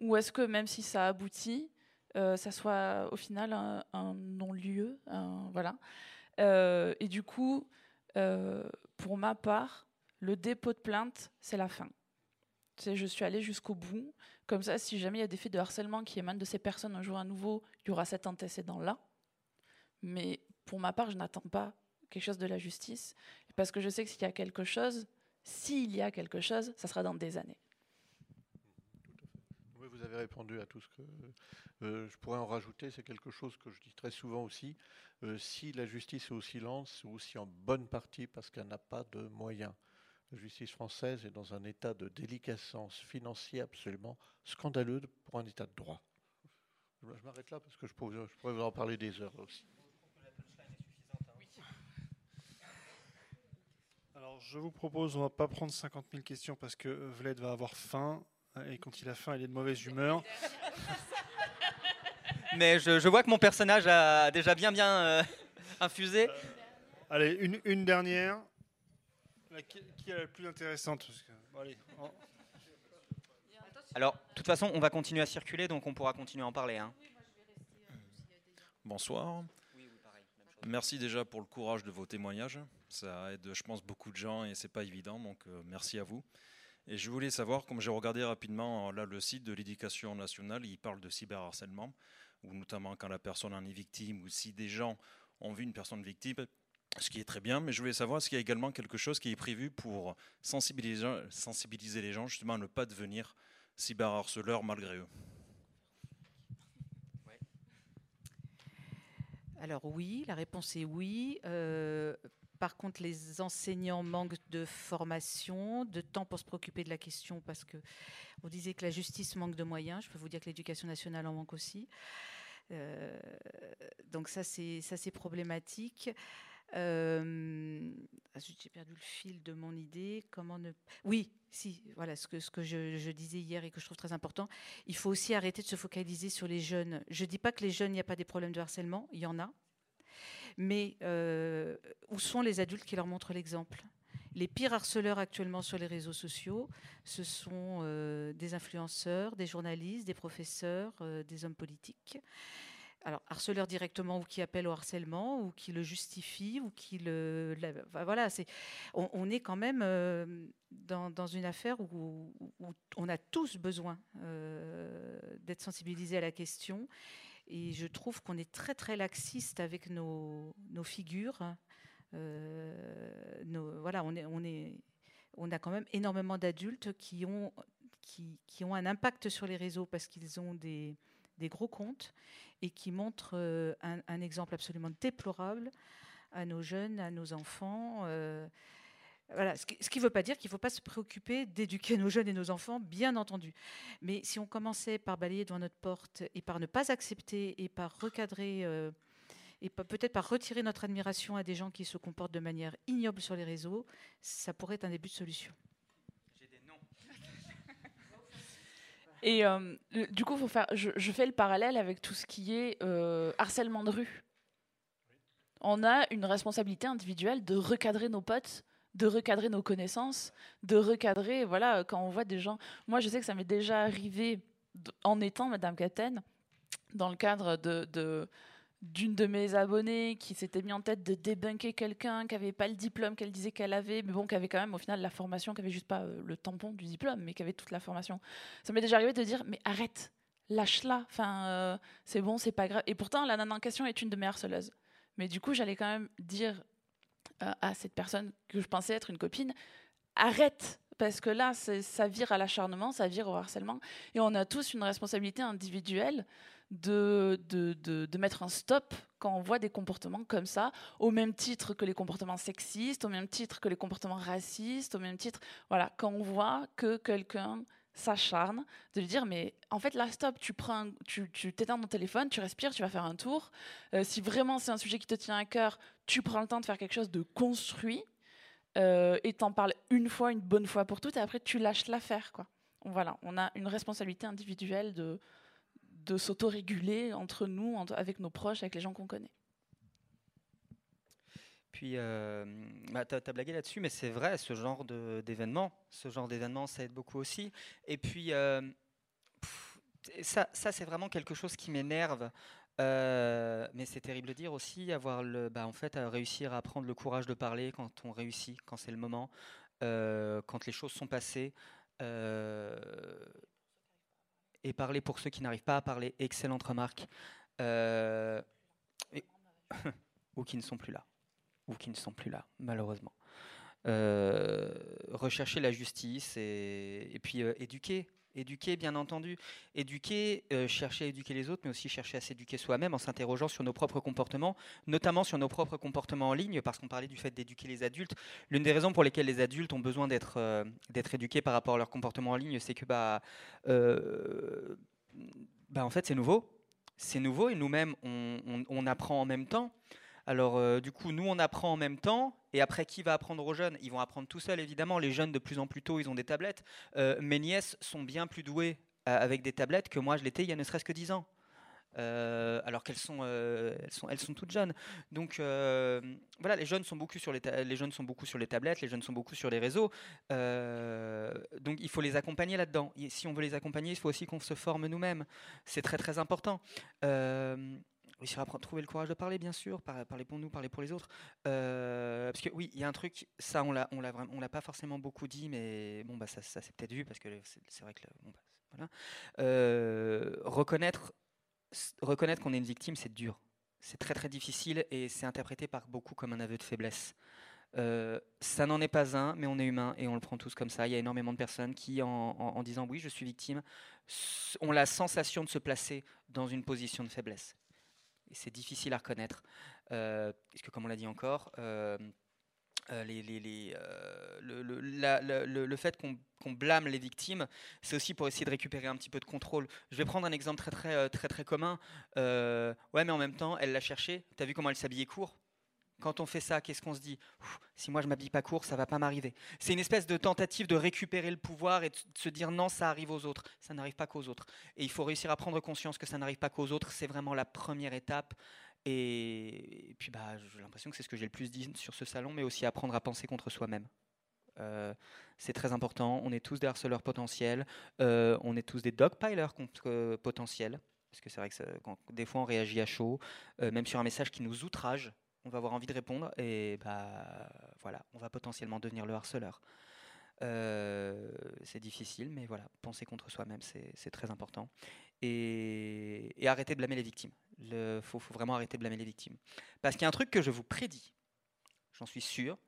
Ou est-ce que même si ça aboutit, euh, ça soit au final un, non-lieu, voilà. Euh, et du coup, pour ma part, le dépôt de plainte, c'est la fin. je suis allée jusqu'au bout. Comme ça, si jamais il y a des faits de harcèlement qui émanent de ces personnes un jour à nouveau, il y aura cet antécédent-là. Mais pour ma part, je n'attends pas quelque chose de la justice, parce que je sais que s'il y a quelque chose, s'il y a quelque chose, ça sera dans des années. Répondu à tout ce que euh, je pourrais en rajouter. C'est quelque chose que je dis très souvent aussi. Euh, si la justice est aussi lente, c'est aussi en bonne partie parce qu'elle n'a pas de moyens. La justice française est dans un état de déliquescence financière absolument scandaleux pour un état de droit. Je m'arrête là parce que je pourrais, vous en parler des heures aussi. je vous propose, on va pas prendre 50 000 questions parce que Vled va avoir faim. Et quand il a faim, il est de mauvaise humeur. Mais je, vois que mon personnage a déjà bien bien euh, infusé. Euh, allez, une, dernière. qui, est la plus intéressante Alors, de toute façon, on va continuer à circuler, donc on pourra continuer à en parler. Hein. Bonsoir. Merci déjà pour le courage de vos témoignages. Ça aide, je pense, beaucoup de gens et c'est pas évident, donc euh, merci à vous. Et je voulais savoir, comme j'ai regardé rapidement là le site de l'éducation nationale, il parle de cyberharcèlement, ou notamment quand la personne en est victime, ou si des gens ont vu une personne victime, ce qui est très bien, mais je voulais savoir s'il y a également quelque chose qui est prévu pour sensibiliser, sensibiliser les gens justement à ne pas devenir cyberharceleurs malgré eux? Alors oui, la réponse est oui. Euh, par contre, les enseignants manquent de formation, de temps pour se préoccuper de la question, parce que on disait que la justice manque de moyens. Je peux vous dire que l'éducation nationale en manque aussi. Euh, donc ça, c'est ça, problématique. Euh, ah, j'ai perdu le fil de mon idée. Comment ne Oui, si. Voilà ce que je, je, disais hier et que je trouve très important. Il faut aussi arrêter de se focaliser sur les jeunes. Je dis pas que les jeunes, il n'y a pas des problèmes de harcèlement. Il y en a. Mais euh, où sont les adultes qui leur montrent l'exemple? Les pires harceleurs actuellement sur les réseaux sociaux, ce sont euh, des influenceurs, des journalistes, des professeurs, euh, des hommes politiques. Alors, harceleurs directement ou qui appellent au harcèlement ou qui le justifient ou qui le. voilà, on, est quand même dans, une affaire où, on a tous besoin d'être sensibilisés à la question et je trouve qu'on est très très laxiste avec nos, nos figures. Euh, voilà, on, est, on, est, on a quand même énormément d'adultes qui ont, qui, qui, ont un impact sur les réseaux parce qu'ils ont des, des, gros comptes et qui montrent euh, un, un, exemple absolument déplorable à nos jeunes, à nos enfants. Euh, voilà, ce qui ne veut pas dire qu'il ne faut pas se préoccuper d'éduquer nos jeunes et nos enfants, bien entendu. Mais si on commençait par balayer devant notre porte et par ne pas accepter et par recadrer euh, et peut-être par retirer notre admiration à des gens qui se comportent de manière ignoble sur les réseaux, ça pourrait être un début de solution. J'ai des noms. Et euh, du coup, faut faire, je, fais le parallèle avec tout ce qui est euh, harcèlement de rue. On a une responsabilité individuelle de recadrer nos potes de recadrer nos connaissances, de recadrer, voilà, quand on voit des gens. Moi, je sais que ça m'est déjà arrivé en étant Madame Captain, dans le cadre de, d'une de mes abonnées qui s'était mis en tête de débunker quelqu'un qui n'avait pas le diplôme qu'elle disait qu'elle avait, mais bon, qui avait quand même au final la formation, qui avait juste pas euh, le tampon du diplôme, mais qui avait toute la formation. Ça m'est déjà arrivé de dire, mais arrête, lâche-la, enfin, euh, c'est bon, c'est pas grave. Et pourtant, la nana en question est une de mes harceleuses. Mais du coup, j'allais quand même dire à cette personne que je pensais être une copine, arrête parce que là, ça vire à l'acharnement, ça vire au harcèlement. Et on a tous une responsabilité individuelle de, de, de, mettre un stop quand on voit des comportements comme ça, au même titre que les comportements sexistes, au même titre que les comportements racistes, au même titre, voilà, quand on voit que quelqu'un s'acharne, de lui dire mais en fait là stop, tu prends, tu, t'éteins ton téléphone, tu respires, tu vas faire un tour. Euh, si vraiment c'est un sujet qui te tient à cœur, tu prends le temps de faire quelque chose de construit euh, et t'en parles une fois, une bonne fois pour toutes, et après tu lâches l'affaire quoi. Voilà, on a une responsabilité individuelle de de s'autoréguler entre nous, avec nos proches, avec les gens qu'on connaît. Puis, bah, tu as, blagué là-dessus, mais c'est vrai, ce genre d'événement, ce genre d'événement, ça aide beaucoup aussi. Et puis, ça, ça c'est vraiment quelque chose qui m'énerve. mais c'est terrible de dire aussi, avoir le, bah, en fait, réussir à prendre le courage de parler quand on réussit, quand c'est le moment, quand les choses sont passées. et parler pour ceux qui n'arrivent pas à parler, excellente remarque. ou qui ne sont plus là. Ou qui ne sont plus là, malheureusement. rechercher la justice et, puis éduquer Éduquer, bien entendu. Éduquer, euh, chercher à éduquer les autres, mais aussi chercher à s'éduquer soi-même en s'interrogeant sur nos propres comportements, notamment sur nos propres comportements en ligne, parce qu'on parlait du fait d'éduquer les adultes. L'une des raisons pour lesquelles les adultes ont besoin d'être euh, d'être éduqués par rapport à leur comportement en ligne, c'est que bah, euh, bah, en fait c'est nouveau. C'est nouveau et nous-mêmes on, apprend en même temps. Alors, euh, du coup, nous, on apprend en même temps. Et après, qui va apprendre aux jeunes? Ils vont apprendre tout seuls, évidemment. Les jeunes, de plus en plus tôt, ils ont des tablettes. Euh, mes nièces sont bien plus douées euh, avec des tablettes que moi, je l'étais il y a ne serait-ce que 10 ans. alors qu'elles sont, elles sont, elles sont toutes jeunes. Donc voilà, les jeunes sont beaucoup sur les, les jeunes sont beaucoup sur les tablettes, les jeunes sont beaucoup sur les réseaux. donc il faut les accompagner là-dedans. si on veut les accompagner, il faut aussi qu'on se forme nous-mêmes. C'est très très important réussir à trouver le courage de parler, bien sûr, parler pour nous, parler pour les autres. Euh, parce que oui, il y a un truc, ça on l'a, l'a, pas forcément beaucoup dit, mais bon bah ça, ça s'est peut-être vu parce que c'est, vrai que bah, voilà. Euh, reconnaître, qu'on est une victime, c'est dur, c'est très très difficile et c'est interprété par beaucoup comme un aveu de faiblesse. Euh, ça n'en est pas un, mais on est humain et on le prend tous comme ça. Il y a énormément de personnes qui, en disant oui, je suis victime, ont la sensation de se placer dans une position de faiblesse c'est difficile à reconnaître. Euh, parce que, comme on l'a dit encore, euh, euh, le, fait qu'on blâme les victimes, c'est aussi pour essayer de récupérer un petit peu de contrôle. Je vais prendre un exemple très très très très commun. ouais, mais en même temps, elle l'a cherché. T'as vu comment elle s'habillait court? Quand on fait ça, qu'est-ce qu'on se dit? Si moi je m'habille pas court, ça va pas m'arriver. C'est une espèce de tentative de récupérer le pouvoir et de se dire non, ça arrive aux autres. Ça n'arrive pas qu'aux autres. Et il faut réussir à prendre conscience que ça n'arrive pas qu'aux autres. C'est vraiment la première étape. Et, puis bah, j'ai l'impression que c'est ce que j'ai le plus dit sur ce salon, mais aussi apprendre à penser contre soi-même. Euh, c'est très important. On est tous des harceleurs potentiels. Euh, on est tous des dogpilers euh, potentiels. Parce que c'est vrai que des fois on réagit à chaud, même sur un message qui nous outrage on va avoir envie de répondre et bah voilà, on va potentiellement devenir le harceleur. Euh, c'est difficile, mais voilà, penser contre soi-même, c'est très important. Et, arrêter de blâmer les victimes. Il faut, vraiment arrêter de blâmer les victimes. Parce qu'il y a un truc que je vous prédis, j'en suis sûr,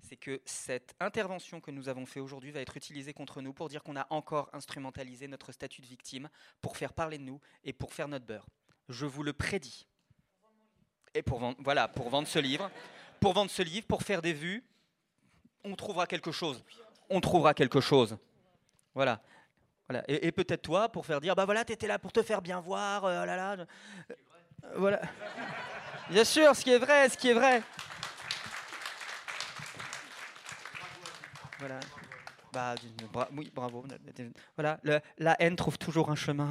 c'est que cette intervention que nous avons fait aujourd'hui va être utilisée contre nous pour dire qu'on a encore instrumentalisé notre statut de victime pour faire parler de nous et pour faire notre beurre. Je vous le prédis et pour vendre, voilà, pour vendre ce livre, pour vendre ce livre, pour faire des vues, on trouvera quelque chose. On trouvera quelque chose. Voilà. Voilà. Et, peut-être toi, pour faire dire, bah voilà, tu étais là pour te faire bien voir, euh, oh là là. Euh, voilà. Bien sûr, ce qui est vrai, ce qui est vrai. Voilà. Bah, oui, bravo. Voilà, la haine trouve toujours un chemin.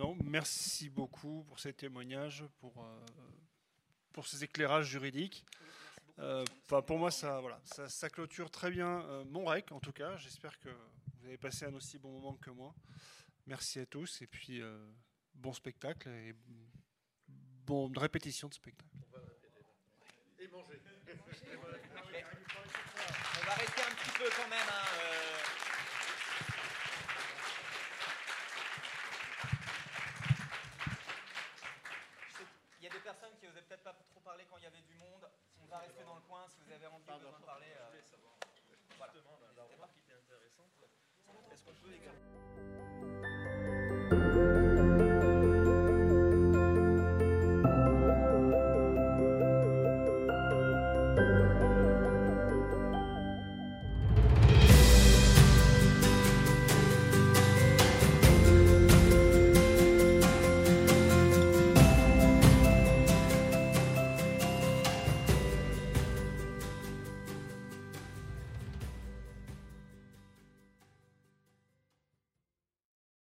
Non, merci beaucoup pour ces témoignages, pour, euh, pour ces éclairages juridiques. Euh, pour moi, ça, voilà, ça, clôture très bien euh, mon REC, en tout cas. J'espère que vous avez passé un aussi bon moment que moi. Merci à tous et puis bon spectacle et bonne répétition de spectacle. Et manger. On va rester un petit peu quand même. Hein, peut-être pas trop parler quand il y avait du monde. On va rester dans le coin si vous avez envie besoin de parler. Euh... Voilà. Justement, la remarque qui était intéressante. Est-ce qu'on peut également...